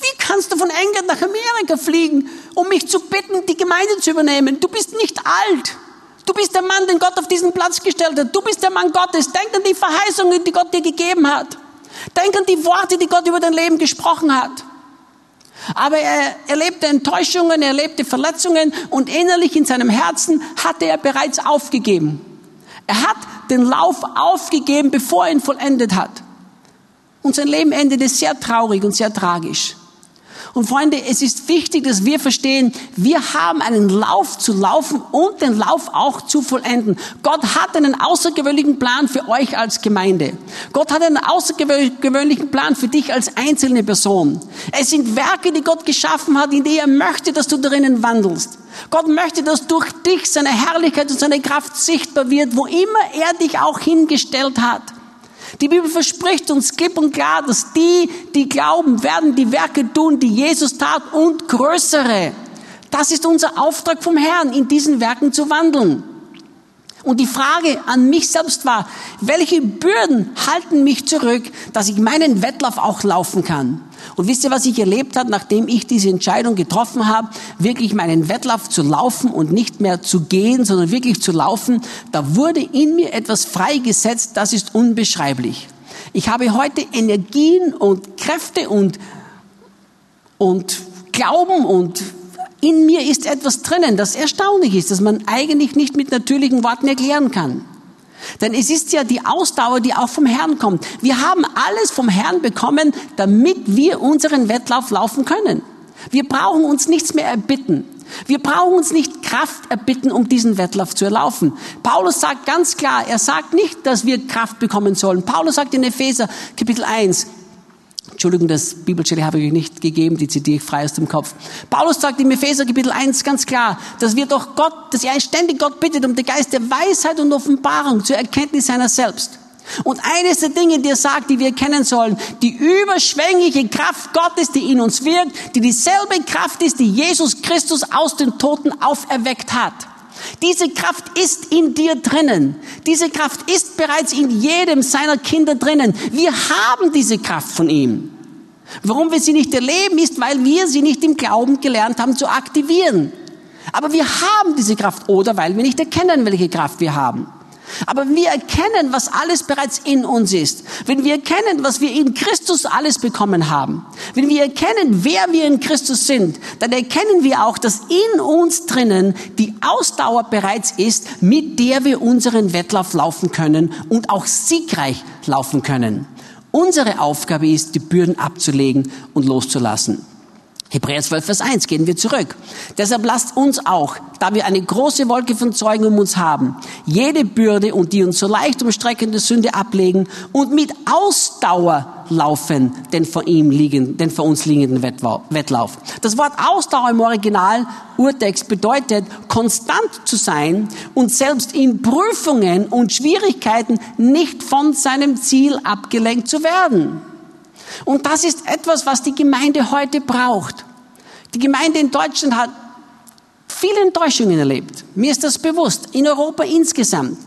Wie kannst du von England nach Amerika fliegen, um mich zu bitten, die Gemeinde zu übernehmen? Du bist nicht alt. Du bist der Mann, den Gott auf diesen Platz gestellt hat. Du bist der Mann Gottes. Denk an die Verheißungen, die Gott dir gegeben hat. Denk an die Worte, die Gott über dein Leben gesprochen hat. Aber er erlebte Enttäuschungen, er erlebte Verletzungen und innerlich in seinem Herzen hatte er bereits aufgegeben. Er hat den Lauf aufgegeben, bevor er ihn vollendet hat. Und sein Leben endete sehr traurig und sehr tragisch. Und Freunde, es ist wichtig, dass wir verstehen, wir haben einen Lauf zu laufen und den Lauf auch zu vollenden. Gott hat einen außergewöhnlichen Plan für euch als Gemeinde. Gott hat einen außergewöhnlichen Plan für dich als einzelne Person. Es sind Werke, die Gott geschaffen hat, in die er möchte, dass du darin wandelst. Gott möchte, dass durch dich seine Herrlichkeit und seine Kraft sichtbar wird, wo immer er dich auch hingestellt hat. Die Bibel verspricht uns klipp und klar, dass die, die glauben, werden die Werke tun, die Jesus tat und größere. Das ist unser Auftrag vom Herrn, in diesen Werken zu wandeln. Und die Frage an mich selbst war, welche Bürden halten mich zurück, dass ich meinen Wettlauf auch laufen kann? Und wisst ihr, was ich erlebt habe, nachdem ich diese Entscheidung getroffen habe, wirklich meinen Wettlauf zu laufen und nicht mehr zu gehen, sondern wirklich zu laufen? Da wurde in mir etwas freigesetzt, das ist unbeschreiblich. Ich habe heute Energien und Kräfte und, und Glauben und in mir ist etwas drinnen, das erstaunlich ist, dass man eigentlich nicht mit natürlichen Worten erklären kann. Denn es ist ja die Ausdauer, die auch vom Herrn kommt. Wir haben alles vom Herrn bekommen, damit wir unseren Wettlauf laufen können. Wir brauchen uns nichts mehr erbitten. Wir brauchen uns nicht Kraft erbitten, um diesen Wettlauf zu erlaufen. Paulus sagt ganz klar, er sagt nicht, dass wir Kraft bekommen sollen. Paulus sagt in Epheser Kapitel 1, Entschuldigung, das Bibelstelle habe ich euch nicht gegeben, die zitiere ich frei aus dem Kopf. Paulus sagt im Epheser Kapitel 1 ganz klar, dass wir doch Gott, dass er ständig Gott bittet um den Geist der Weisheit und Offenbarung zur Erkenntnis seiner selbst. Und eines der Dinge, die er sagt, die wir kennen sollen, die überschwängliche Kraft Gottes, die in uns wirkt, die dieselbe Kraft ist, die Jesus Christus aus den Toten auferweckt hat. Diese Kraft ist in dir drinnen. Diese Kraft ist bereits in jedem seiner Kinder drinnen. Wir haben diese Kraft von ihm. Warum wir sie nicht erleben, ist, weil wir sie nicht im Glauben gelernt haben zu aktivieren. Aber wir haben diese Kraft oder weil wir nicht erkennen, welche Kraft wir haben. Aber wir erkennen, was alles bereits in uns ist. Wenn wir erkennen, was wir in Christus alles bekommen haben. Wenn wir erkennen, wer wir in Christus sind, dann erkennen wir auch, dass in uns drinnen die Ausdauer bereits ist, mit der wir unseren Wettlauf laufen können und auch siegreich laufen können. Unsere Aufgabe ist, die Bürden abzulegen und loszulassen. Hebräer 12, Vers 1, gehen wir zurück. Deshalb lasst uns auch, da wir eine große Wolke von Zeugen um uns haben, jede Bürde und die uns so leicht umstreckende Sünde ablegen und mit Ausdauer laufen, den vor ihm liegen, den vor uns liegenden Wettlauf. Das Wort Ausdauer im Original Urtext bedeutet, konstant zu sein und selbst in Prüfungen und Schwierigkeiten nicht von seinem Ziel abgelenkt zu werden. Und das ist etwas, was die Gemeinde heute braucht. Die Gemeinde in Deutschland hat viele Enttäuschungen erlebt. Mir ist das bewusst. In Europa insgesamt.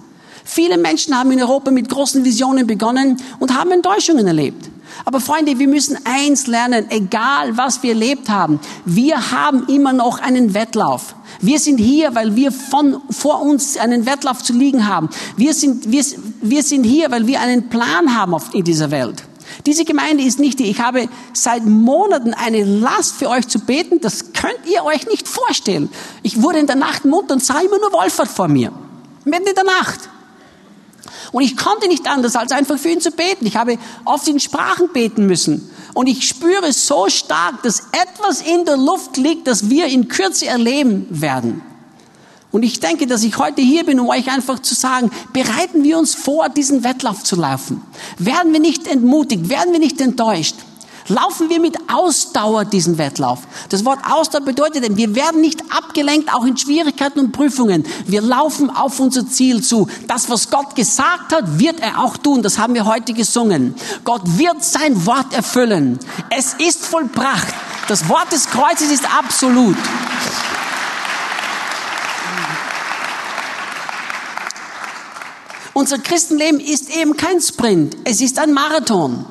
Viele Menschen haben in Europa mit großen Visionen begonnen und haben Enttäuschungen erlebt. Aber Freunde, wir müssen eins lernen, egal was wir erlebt haben, wir haben immer noch einen Wettlauf. Wir sind hier, weil wir von, vor uns einen Wettlauf zu liegen haben. Wir sind, wir, wir sind hier, weil wir einen Plan haben auf, in dieser Welt. Diese Gemeinde ist nicht die. Ich habe seit Monaten eine Last für euch zu beten. Das könnt ihr euch nicht vorstellen. Ich wurde in der Nacht munter und sah immer nur Wolfert vor mir. Mitten in der Nacht. Und ich konnte nicht anders, als einfach für ihn zu beten. Ich habe oft in Sprachen beten müssen. Und ich spüre so stark, dass etwas in der Luft liegt, das wir in Kürze erleben werden. Und ich denke, dass ich heute hier bin, um euch einfach zu sagen, bereiten wir uns vor, diesen Wettlauf zu laufen. Werden wir nicht entmutigt, werden wir nicht enttäuscht. Laufen wir mit Ausdauer diesen Wettlauf. Das Wort Ausdauer bedeutet, wir werden nicht abgelenkt, auch in Schwierigkeiten und Prüfungen. Wir laufen auf unser Ziel zu. Das, was Gott gesagt hat, wird er auch tun. Das haben wir heute gesungen. Gott wird sein Wort erfüllen. Es ist vollbracht. Das Wort des Kreuzes ist absolut. Unser Christenleben ist eben kein Sprint. Es ist ein Marathon.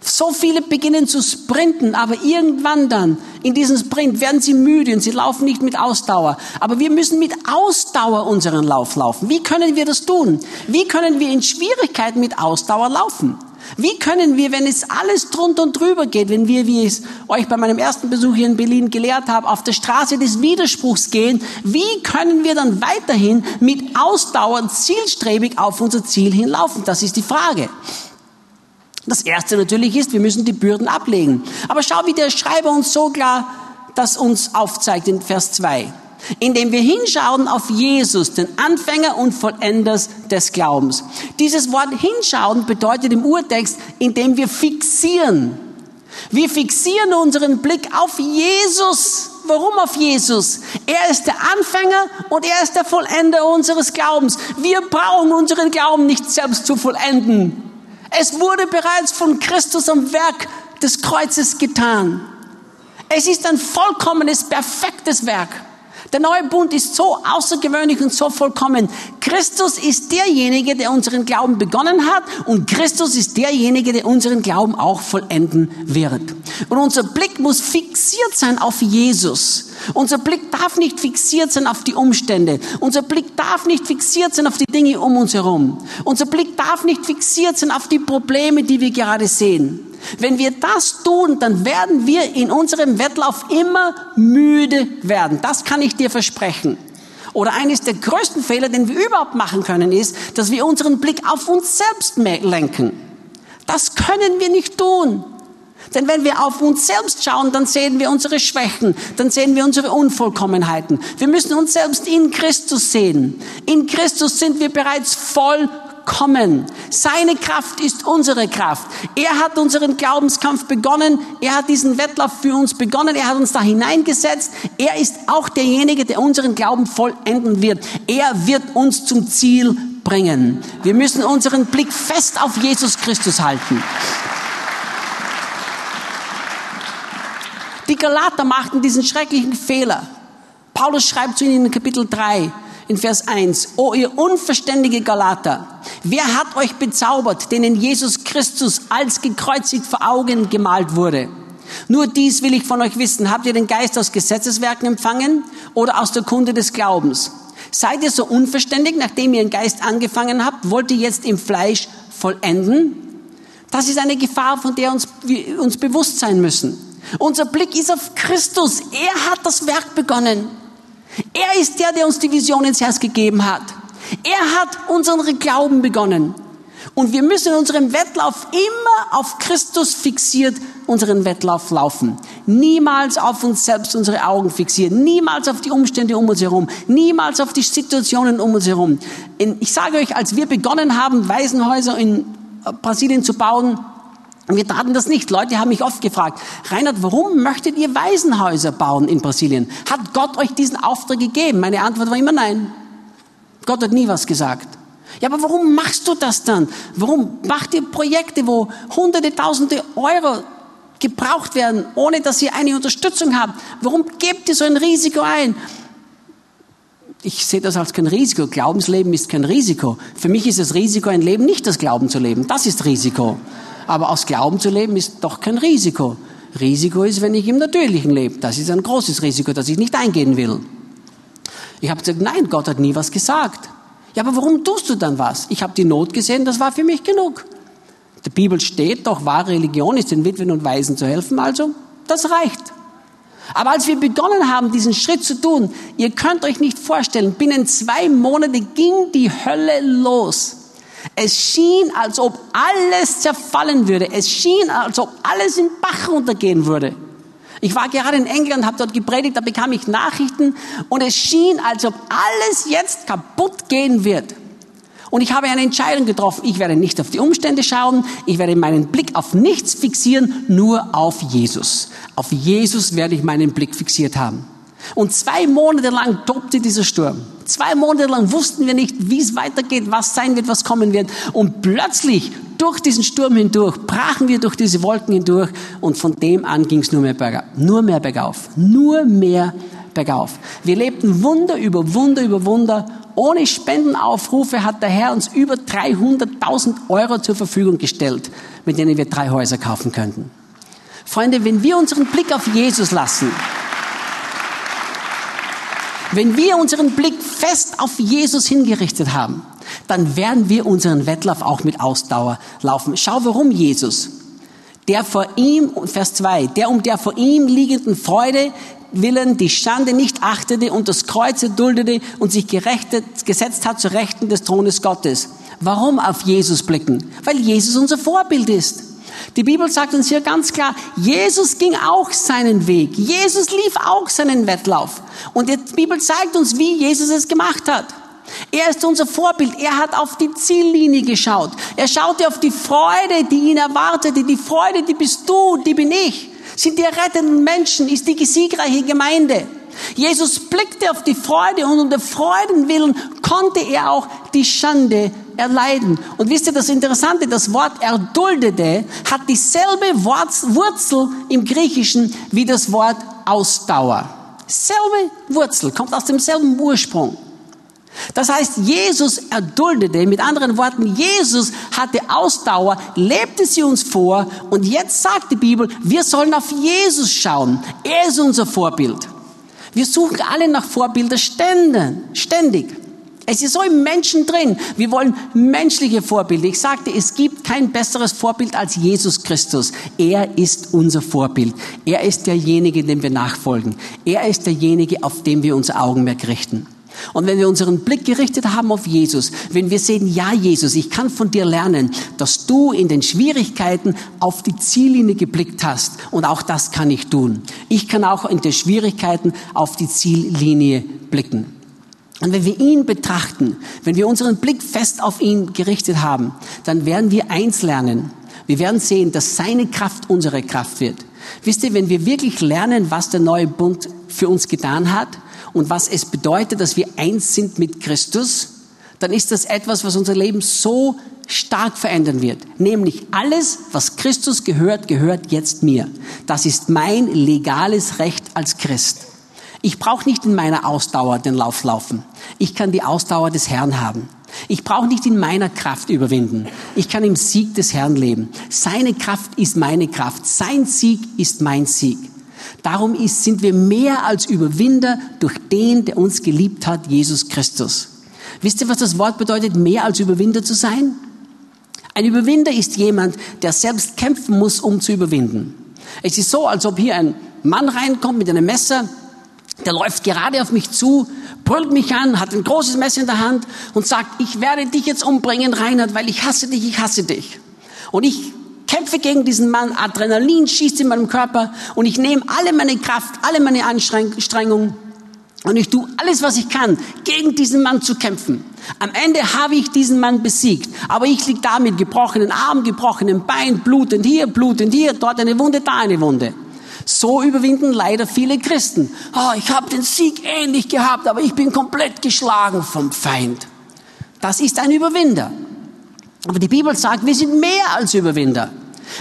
So viele beginnen zu sprinten, aber irgendwann dann in diesem Sprint werden sie müde und sie laufen nicht mit Ausdauer. Aber wir müssen mit Ausdauer unseren Lauf laufen. Wie können wir das tun? Wie können wir in Schwierigkeiten mit Ausdauer laufen? Wie können wir, wenn es alles drunter und drüber geht, wenn wir, wie ich es euch bei meinem ersten Besuch hier in Berlin gelehrt habe, auf der Straße des Widerspruchs gehen, wie können wir dann weiterhin mit Ausdauer zielstrebig auf unser Ziel hinlaufen? Das ist die Frage. Das erste natürlich ist, wir müssen die Bürden ablegen. Aber schau, wie der Schreiber uns so klar das uns aufzeigt in Vers 2. Indem wir hinschauen auf Jesus, den Anfänger und Vollenders des Glaubens. Dieses Wort hinschauen bedeutet im Urtext, indem wir fixieren. Wir fixieren unseren Blick auf Jesus. Warum auf Jesus? Er ist der Anfänger und er ist der Vollender unseres Glaubens. Wir brauchen unseren Glauben nicht selbst zu vollenden. Es wurde bereits von Christus am Werk des Kreuzes getan. Es ist ein vollkommenes, perfektes Werk. Der neue Bund ist so außergewöhnlich und so vollkommen. Christus ist derjenige, der unseren Glauben begonnen hat und Christus ist derjenige, der unseren Glauben auch vollenden wird. Und unser Blick muss fixiert sein auf Jesus. Unser Blick darf nicht fixiert sein auf die Umstände. Unser Blick darf nicht fixiert sein auf die Dinge um uns herum. Unser Blick darf nicht fixiert sein auf die Probleme, die wir gerade sehen. Wenn wir das tun, dann werden wir in unserem Wettlauf immer müde werden. Das kann ich dir versprechen. Oder eines der größten Fehler, den wir überhaupt machen können, ist, dass wir unseren Blick auf uns selbst lenken. Das können wir nicht tun. Denn wenn wir auf uns selbst schauen, dann sehen wir unsere Schwächen, dann sehen wir unsere Unvollkommenheiten. Wir müssen uns selbst in Christus sehen. In Christus sind wir bereits voll kommen. Seine Kraft ist unsere Kraft. Er hat unseren Glaubenskampf begonnen. Er hat diesen Wettlauf für uns begonnen. Er hat uns da hineingesetzt. Er ist auch derjenige, der unseren Glauben vollenden wird. Er wird uns zum Ziel bringen. Wir müssen unseren Blick fest auf Jesus Christus halten. Die Galater machten diesen schrecklichen Fehler. Paulus schreibt zu ihnen in Kapitel 3, in Vers 1, O ihr unverständige Galater, wer hat euch bezaubert, denen Jesus Christus als gekreuzigt vor Augen gemalt wurde? Nur dies will ich von euch wissen. Habt ihr den Geist aus Gesetzeswerken empfangen oder aus der Kunde des Glaubens? Seid ihr so unverständig, nachdem ihr den Geist angefangen habt, wollt ihr jetzt im Fleisch vollenden? Das ist eine Gefahr, von der uns, wir uns bewusst sein müssen. Unser Blick ist auf Christus. Er hat das Werk begonnen. Er ist der, der uns die Vision ins Herz gegeben hat. Er hat unseren Glauben begonnen. Und wir müssen in unserem Wettlauf immer auf Christus fixiert unseren Wettlauf laufen. Niemals auf uns selbst unsere Augen fixieren. Niemals auf die Umstände um uns herum. Niemals auf die Situationen um uns herum. Ich sage euch, als wir begonnen haben, Waisenhäuser in Brasilien zu bauen, wir taten das nicht. Leute haben mich oft gefragt, Reinhard, warum möchtet ihr Waisenhäuser bauen in Brasilien? Hat Gott euch diesen Auftrag gegeben? Meine Antwort war immer nein. Gott hat nie was gesagt. Ja, aber warum machst du das dann? Warum macht ihr Projekte, wo hunderte, tausende Euro gebraucht werden, ohne dass ihr eine Unterstützung habt? Warum gebt ihr so ein Risiko ein? Ich sehe das als kein Risiko. Glaubensleben ist kein Risiko. Für mich ist das Risiko, ein Leben nicht das Glauben zu leben. Das ist Risiko. Aber aus Glauben zu leben ist doch kein Risiko. Risiko ist, wenn ich im Natürlichen lebe. Das ist ein großes Risiko, das ich nicht eingehen will. Ich habe gesagt, nein, Gott hat nie was gesagt. Ja, aber warum tust du dann was? Ich habe die Not gesehen, das war für mich genug. Der Bibel steht doch, wahre Religion ist den Witwen und Waisen zu helfen, also das reicht. Aber als wir begonnen haben, diesen Schritt zu tun, ihr könnt euch nicht vorstellen, binnen zwei Monate ging die Hölle los. Es schien, als ob alles zerfallen würde. Es schien, als ob alles in Bach runtergehen würde. Ich war gerade in England, habe dort gepredigt, da bekam ich Nachrichten und es schien, als ob alles jetzt kaputt gehen wird. Und ich habe eine Entscheidung getroffen. Ich werde nicht auf die Umstände schauen. Ich werde meinen Blick auf nichts fixieren, nur auf Jesus. Auf Jesus werde ich meinen Blick fixiert haben. Und zwei Monate lang tobte dieser Sturm. Zwei Monate lang wussten wir nicht, wie es weitergeht, was sein wird, was kommen wird. Und plötzlich, durch diesen Sturm hindurch, brachen wir durch diese Wolken hindurch und von dem an ging es nur mehr bergauf. Nur mehr bergauf. Nur mehr bergauf. Wir lebten Wunder über Wunder über Wunder. Ohne Spendenaufrufe hat der Herr uns über 300.000 Euro zur Verfügung gestellt, mit denen wir drei Häuser kaufen könnten. Freunde, wenn wir unseren Blick auf Jesus lassen, wenn wir unseren Blick fest auf Jesus hingerichtet haben, dann werden wir unseren Wettlauf auch mit Ausdauer laufen. Schau, warum Jesus? Der vor ihm, Vers 2, der um der vor ihm liegenden Freude willen die Schande nicht achtete und das Kreuz erduldete und sich gerechtet, gesetzt hat zu Rechten des Thrones Gottes. Warum auf Jesus blicken? Weil Jesus unser Vorbild ist. Die Bibel sagt uns hier ganz klar, Jesus ging auch seinen Weg. Jesus lief auch seinen Wettlauf. Und die Bibel zeigt uns, wie Jesus es gemacht hat. Er ist unser Vorbild. Er hat auf die Ziellinie geschaut. Er schaute auf die Freude, die ihn erwartete. Die Freude, die bist du, die bin ich. Sind die erretteten Menschen, ist die siegreiche Gemeinde. Jesus blickte auf die Freude und um der Freuden willen konnte er auch die Schande erleiden. Und wisst ihr das Interessante, das Wort erduldete hat dieselbe Wurzel im Griechischen wie das Wort Ausdauer. Selbe Wurzel, kommt aus demselben Ursprung. Das heißt, Jesus erduldete, mit anderen Worten, Jesus hatte Ausdauer, lebte sie uns vor und jetzt sagt die Bibel, wir sollen auf Jesus schauen. Er ist unser Vorbild. Wir suchen alle nach Vorbilder ständig. Es ist so im Menschen drin. Wir wollen menschliche Vorbilder. Ich sagte, es gibt kein besseres Vorbild als Jesus Christus. Er ist unser Vorbild. Er ist derjenige, dem wir nachfolgen. Er ist derjenige, auf dem wir unser Augenmerk richten. Und wenn wir unseren Blick gerichtet haben auf Jesus, wenn wir sehen, ja Jesus, ich kann von dir lernen, dass du in den Schwierigkeiten auf die Ziellinie geblickt hast und auch das kann ich tun. Ich kann auch in den Schwierigkeiten auf die Ziellinie blicken. Und wenn wir ihn betrachten, wenn wir unseren Blick fest auf ihn gerichtet haben, dann werden wir eins lernen. Wir werden sehen, dass seine Kraft unsere Kraft wird. Wisst ihr, wenn wir wirklich lernen, was der neue Bund für uns getan hat, und was es bedeutet, dass wir eins sind mit Christus, dann ist das etwas, was unser Leben so stark verändern wird. Nämlich alles, was Christus gehört, gehört jetzt mir. Das ist mein legales Recht als Christ. Ich brauche nicht in meiner Ausdauer den Lauf laufen. Ich kann die Ausdauer des Herrn haben. Ich brauche nicht in meiner Kraft überwinden. Ich kann im Sieg des Herrn leben. Seine Kraft ist meine Kraft. Sein Sieg ist mein Sieg. Darum ist, sind wir mehr als Überwinder durch den, der uns geliebt hat, Jesus Christus. Wisst ihr, was das Wort bedeutet, mehr als Überwinder zu sein? Ein Überwinder ist jemand, der selbst kämpfen muss, um zu überwinden. Es ist so, als ob hier ein Mann reinkommt mit einem Messer, der läuft gerade auf mich zu, brüllt mich an, hat ein großes Messer in der Hand und sagt, ich werde dich jetzt umbringen, Reinhard, weil ich hasse dich, ich hasse dich. Und ich kämpfe gegen diesen Mann, Adrenalin schießt in meinem Körper und ich nehme alle meine Kraft, alle meine Anstrengungen und ich tue alles, was ich kann, gegen diesen Mann zu kämpfen. Am Ende habe ich diesen Mann besiegt, aber ich liege da mit gebrochenen Arm, gebrochenen Bein, blutend hier, blutend hier, dort eine Wunde, da eine Wunde. So überwinden leider viele Christen. Oh, ich habe den Sieg ähnlich gehabt, aber ich bin komplett geschlagen vom Feind. Das ist ein Überwinder. Aber die Bibel sagt, wir sind mehr als Überwinder.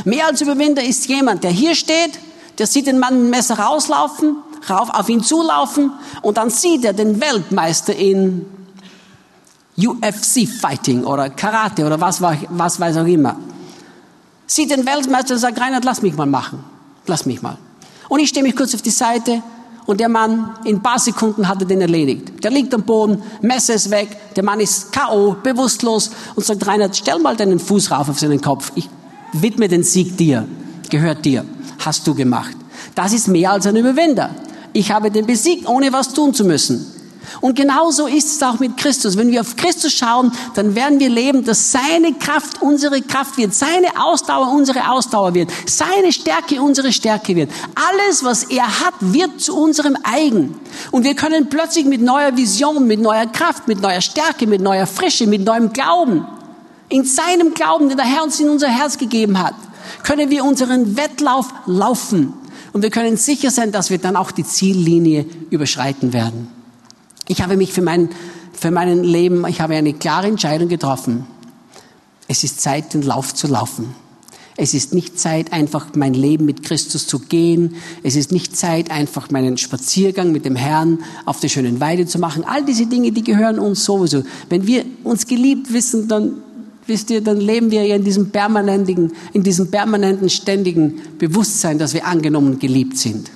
Mehr als Überwinder ist jemand, der hier steht, der sieht den Mann mit dem Messer rauslaufen, rauf auf ihn zulaufen und dann sieht er den Weltmeister in UFC Fighting oder Karate oder was, was weiß auch immer. sieht den Weltmeister und sagt, Reinhard, lass mich mal machen. Lass mich mal. Und ich stehe mich kurz auf die Seite und der Mann, in ein paar Sekunden hat er den erledigt. Der liegt am Boden, Messer ist weg, der Mann ist K.O., bewusstlos und sagt, Reinhard, stell mal deinen Fuß rauf auf seinen Kopf. Ich widme den Sieg dir. Gehört dir. Hast du gemacht. Das ist mehr als ein Überwinder. Ich habe den besiegt, ohne was tun zu müssen. Und genauso ist es auch mit Christus. Wenn wir auf Christus schauen, dann werden wir leben, dass seine Kraft unsere Kraft wird, seine Ausdauer unsere Ausdauer wird, seine Stärke unsere Stärke wird. Alles, was er hat, wird zu unserem eigen. Und wir können plötzlich mit neuer Vision, mit neuer Kraft, mit neuer Stärke, mit neuer Frische, mit neuem Glauben, in seinem Glauben, den der Herr uns in unser Herz gegeben hat, können wir unseren Wettlauf laufen. Und wir können sicher sein, dass wir dann auch die Ziellinie überschreiten werden. Ich habe mich für mein, für mein Leben, ich habe eine klare Entscheidung getroffen. Es ist Zeit, den Lauf zu laufen. Es ist nicht Zeit, einfach mein Leben mit Christus zu gehen. Es ist nicht Zeit, einfach meinen Spaziergang mit dem Herrn auf der schönen Weide zu machen. All diese Dinge, die gehören uns sowieso. Wenn wir uns geliebt wissen, dann, wisst ihr, dann leben wir ja in diesem permanenten, in diesem permanenten, ständigen Bewusstsein, dass wir angenommen und geliebt sind.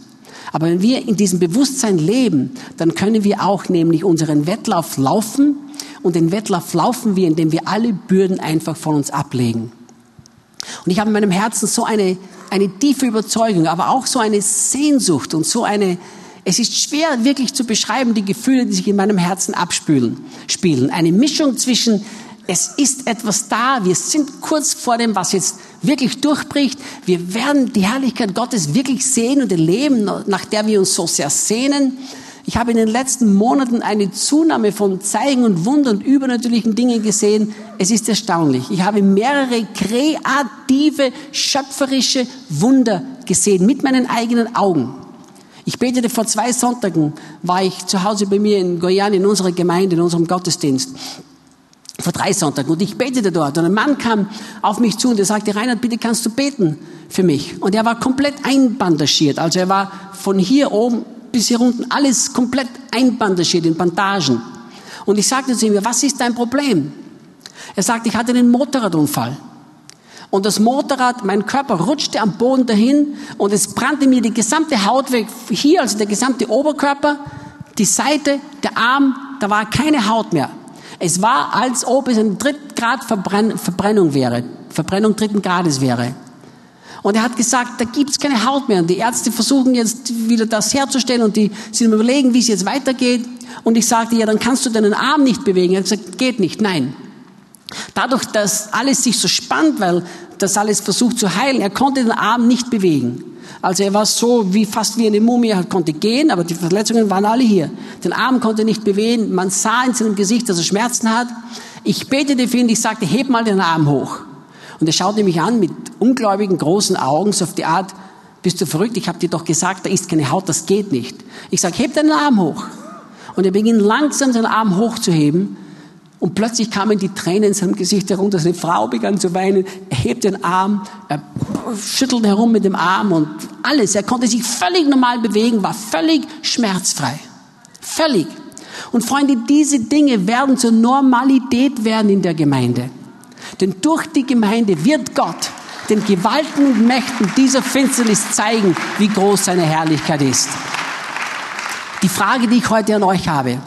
Aber wenn wir in diesem Bewusstsein leben, dann können wir auch nämlich unseren Wettlauf laufen. Und den Wettlauf laufen wir, indem wir alle Bürden einfach von uns ablegen. Und ich habe in meinem Herzen so eine, eine tiefe Überzeugung, aber auch so eine Sehnsucht und so eine, es ist schwer wirklich zu beschreiben, die Gefühle, die sich in meinem Herzen abspülen, spielen. Eine Mischung zwischen, es ist etwas da, wir sind kurz vor dem, was jetzt wirklich durchbricht. Wir werden die Herrlichkeit Gottes wirklich sehen und erleben, nach der wir uns so sehr sehnen. Ich habe in den letzten Monaten eine Zunahme von Zeigen und Wunder und übernatürlichen Dingen gesehen. Es ist erstaunlich. Ich habe mehrere kreative, schöpferische Wunder gesehen mit meinen eigenen Augen. Ich betete vor zwei Sonntagen, war ich zu Hause bei mir in Goyan, in unserer Gemeinde, in unserem Gottesdienst vor drei Sonntagen und ich betete dort und ein Mann kam auf mich zu und er sagte, Reinhard, bitte kannst du beten für mich. Und er war komplett einbandagiert, also er war von hier oben bis hier unten alles komplett einbandagiert in Bandagen. Und ich sagte zu ihm, was ist dein Problem? Er sagte, ich hatte einen Motorradunfall. Und das Motorrad, mein Körper rutschte am Boden dahin und es brannte mir die gesamte Haut weg, hier, also der gesamte Oberkörper, die Seite, der Arm, da war keine Haut mehr. Es war, als ob es eine Drittgrad Verbrennung wäre, Verbrennung dritten Grades wäre. Und er hat gesagt, da gibt's keine Haut mehr. Und die Ärzte versuchen jetzt wieder das herzustellen und die sind überlegen, wie es jetzt weitergeht. Und ich sagte, ja, dann kannst du deinen Arm nicht bewegen. Er hat gesagt, geht nicht, nein. Dadurch, dass alles sich so spannt, weil das alles versucht zu heilen, er konnte den Arm nicht bewegen. Also er war so wie fast wie eine Mumie, er konnte gehen, aber die Verletzungen waren alle hier. Den Arm konnte er nicht bewegen, man sah in seinem Gesicht, dass er Schmerzen hat. Ich betete für ihn, ich sagte, heb mal den Arm hoch. Und er schaute mich an mit ungläubigen großen Augen, so auf die Art, bist du verrückt, ich habe dir doch gesagt, da ist keine Haut, das geht nicht. Ich sage, heb deinen Arm hoch. Und er beginnt langsam seinen Arm hochzuheben und plötzlich kamen die Tränen in seinem Gesicht herunter. Seine Frau begann zu weinen. Er hebt den Arm, er schüttelt herum mit dem Arm und alles. Er konnte sich völlig normal bewegen, war völlig schmerzfrei. Völlig. Und Freunde, diese Dinge werden zur Normalität werden in der Gemeinde. Denn durch die Gemeinde wird Gott den Gewalten und Mächten dieser Finsternis zeigen, wie groß seine Herrlichkeit ist. Die Frage, die ich heute an euch habe,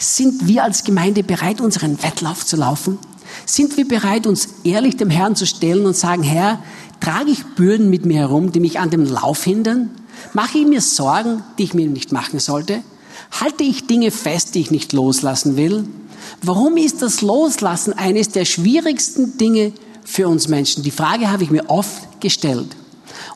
sind wir als Gemeinde bereit, unseren Wettlauf zu laufen? Sind wir bereit, uns ehrlich dem Herrn zu stellen und sagen, Herr, trage ich Bürden mit mir herum, die mich an dem Lauf hindern? Mache ich mir Sorgen, die ich mir nicht machen sollte? Halte ich Dinge fest, die ich nicht loslassen will? Warum ist das Loslassen eines der schwierigsten Dinge für uns Menschen? Die Frage habe ich mir oft gestellt.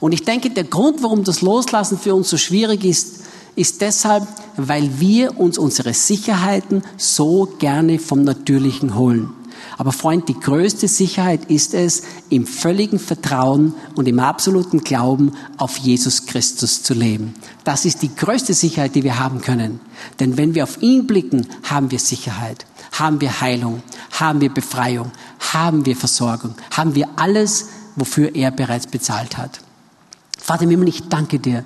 Und ich denke, der Grund, warum das Loslassen für uns so schwierig ist, ist deshalb, weil wir uns unsere Sicherheiten so gerne vom Natürlichen holen. Aber Freund, die größte Sicherheit ist es, im völligen Vertrauen und im absoluten Glauben auf Jesus Christus zu leben. Das ist die größte Sicherheit, die wir haben können. Denn wenn wir auf ihn blicken, haben wir Sicherheit, haben wir Heilung, haben wir Befreiung, haben wir Versorgung, haben wir alles, wofür er bereits bezahlt hat. Vater im Himmel, ich danke dir,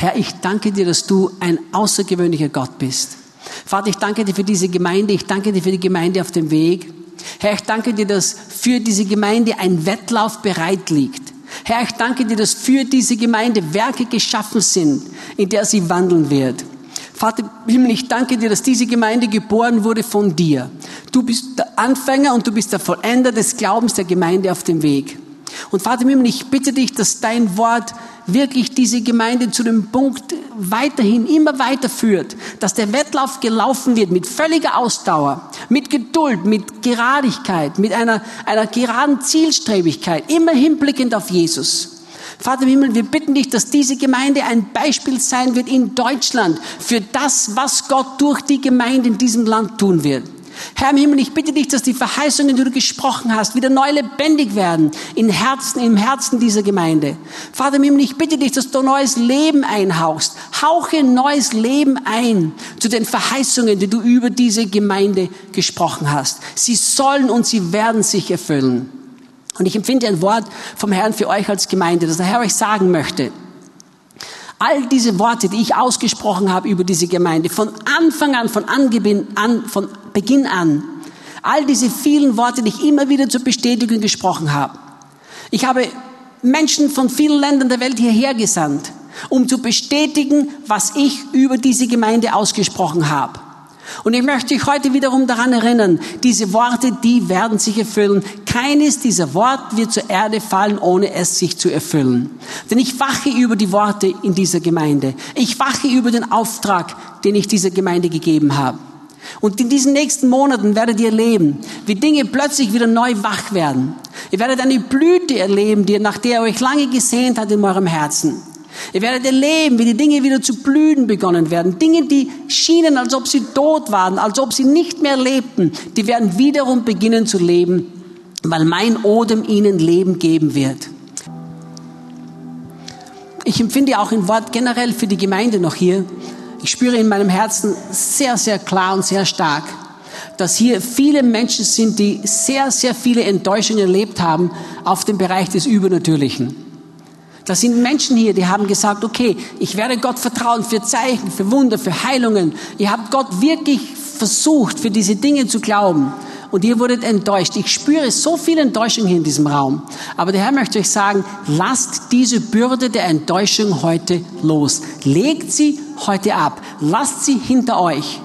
Herr, ich danke dir, dass du ein außergewöhnlicher Gott bist. Vater, ich danke dir für diese Gemeinde, ich danke dir für die Gemeinde auf dem Weg. Herr, ich danke dir, dass für diese Gemeinde ein Wettlauf bereit liegt. Herr, ich danke dir, dass für diese Gemeinde Werke geschaffen sind, in der sie wandeln wird. Vater Himmel, ich danke dir, dass diese Gemeinde geboren wurde von dir. Du bist der Anfänger und du bist der Vollender des Glaubens der Gemeinde auf dem Weg. Und Vater Himmel, ich bitte dich, dass dein Wort wirklich diese Gemeinde zu dem Punkt weiterhin immer weiterführt, dass der Wettlauf gelaufen wird mit völliger Ausdauer, mit Geduld, mit Geradigkeit, mit einer, einer geraden Zielstrebigkeit, immer hinblickend auf Jesus. Vater im Himmel, wir bitten dich, dass diese Gemeinde ein Beispiel sein wird in Deutschland für das, was Gott durch die Gemeinde in diesem Land tun wird. Herr im Himmel, ich bitte dich, dass die Verheißungen, die du gesprochen hast, wieder neu lebendig werden im Herzen, im Herzen dieser Gemeinde. Vater im Himmel, ich bitte dich, dass du neues Leben einhauchst. Hauche neues Leben ein zu den Verheißungen, die du über diese Gemeinde gesprochen hast. Sie sollen und sie werden sich erfüllen. Und ich empfinde ein Wort vom Herrn für euch als Gemeinde, dass der Herr euch sagen möchte. All diese Worte, die ich ausgesprochen habe über diese Gemeinde, von Anfang an, von, Angebin, an, von Beginn an, all diese vielen Worte, die ich immer wieder zur Bestätigung gesprochen habe. Ich habe Menschen von vielen Ländern der Welt hierher gesandt, um zu bestätigen, was ich über diese Gemeinde ausgesprochen habe. Und ich möchte dich heute wiederum daran erinnern, diese Worte, die werden sich erfüllen. Keines dieser Worte wird zur Erde fallen, ohne es sich zu erfüllen. Denn ich wache über die Worte in dieser Gemeinde. Ich wache über den Auftrag, den ich dieser Gemeinde gegeben habe. Und in diesen nächsten Monaten werdet ihr erleben, wie Dinge plötzlich wieder neu wach werden. Ihr werdet eine Blüte erleben, nach der ihr euch lange gesehnt hat in eurem Herzen. Ihr werdet erleben, wie die Dinge wieder zu blühen begonnen werden. Dinge, die schienen, als ob sie tot waren, als ob sie nicht mehr lebten, die werden wiederum beginnen zu leben, weil mein Odem ihnen Leben geben wird. Ich empfinde auch ein Wort generell für die Gemeinde noch hier. Ich spüre in meinem Herzen sehr, sehr klar und sehr stark, dass hier viele Menschen sind, die sehr, sehr viele Enttäuschungen erlebt haben auf dem Bereich des Übernatürlichen. Da sind Menschen hier, die haben gesagt, okay, ich werde Gott vertrauen für Zeichen, für Wunder, für Heilungen. Ihr habt Gott wirklich versucht, für diese Dinge zu glauben. Und ihr wurdet enttäuscht. Ich spüre so viel Enttäuschung hier in diesem Raum. Aber der Herr möchte euch sagen, lasst diese Bürde der Enttäuschung heute los. Legt sie heute ab. Lasst sie hinter euch.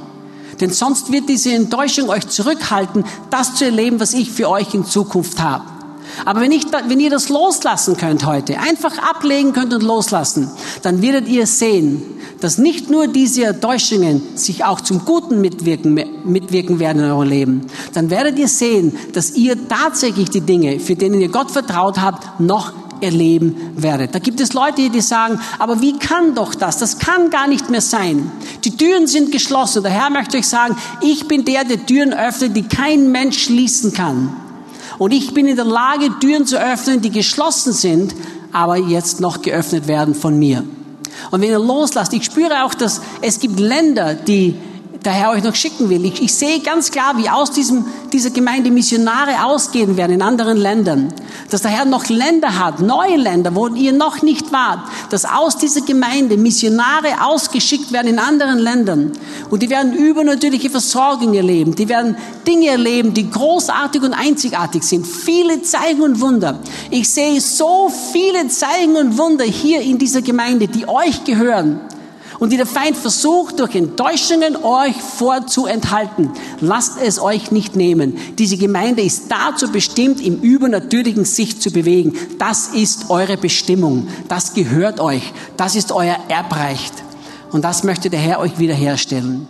Denn sonst wird diese Enttäuschung euch zurückhalten, das zu erleben, was ich für euch in Zukunft habe. Aber wenn, ich, wenn ihr das loslassen könnt heute, einfach ablegen könnt und loslassen, dann werdet ihr sehen, dass nicht nur diese Enttäuschungen sich auch zum Guten mitwirken, mitwirken werden in eurem Leben. Dann werdet ihr sehen, dass ihr tatsächlich die Dinge, für denen ihr Gott vertraut habt, noch erleben werdet. Da gibt es Leute, die sagen, aber wie kann doch das? Das kann gar nicht mehr sein. Die Türen sind geschlossen. Der Herr möchte euch sagen, ich bin der, der Türen öffnet, die kein Mensch schließen kann. Und ich bin in der Lage, Türen zu öffnen, die geschlossen sind, aber jetzt noch geöffnet werden von mir. Und wenn ihr loslasst, ich spüre auch, dass es gibt Länder, die der Herr euch noch schicken will. Ich, ich sehe ganz klar, wie aus diesem, dieser Gemeinde Missionare ausgehen werden in anderen Ländern. Dass der Herr noch Länder hat, neue Länder, wo ihr noch nicht wart. Dass aus dieser Gemeinde Missionare ausgeschickt werden in anderen Ländern. Und die werden übernatürliche Versorgung erleben. Die werden Dinge erleben, die großartig und einzigartig sind. Viele Zeichen und Wunder. Ich sehe so viele Zeichen und Wunder hier in dieser Gemeinde, die euch gehören und die der Feind versucht, durch Enttäuschungen euch vorzuenthalten. Lasst es euch nicht nehmen. Diese Gemeinde ist dazu bestimmt, im übernatürlichen sich zu bewegen. Das ist eure Bestimmung. Das gehört euch. Das ist euer Erbrecht. Und das möchte der Herr euch wiederherstellen.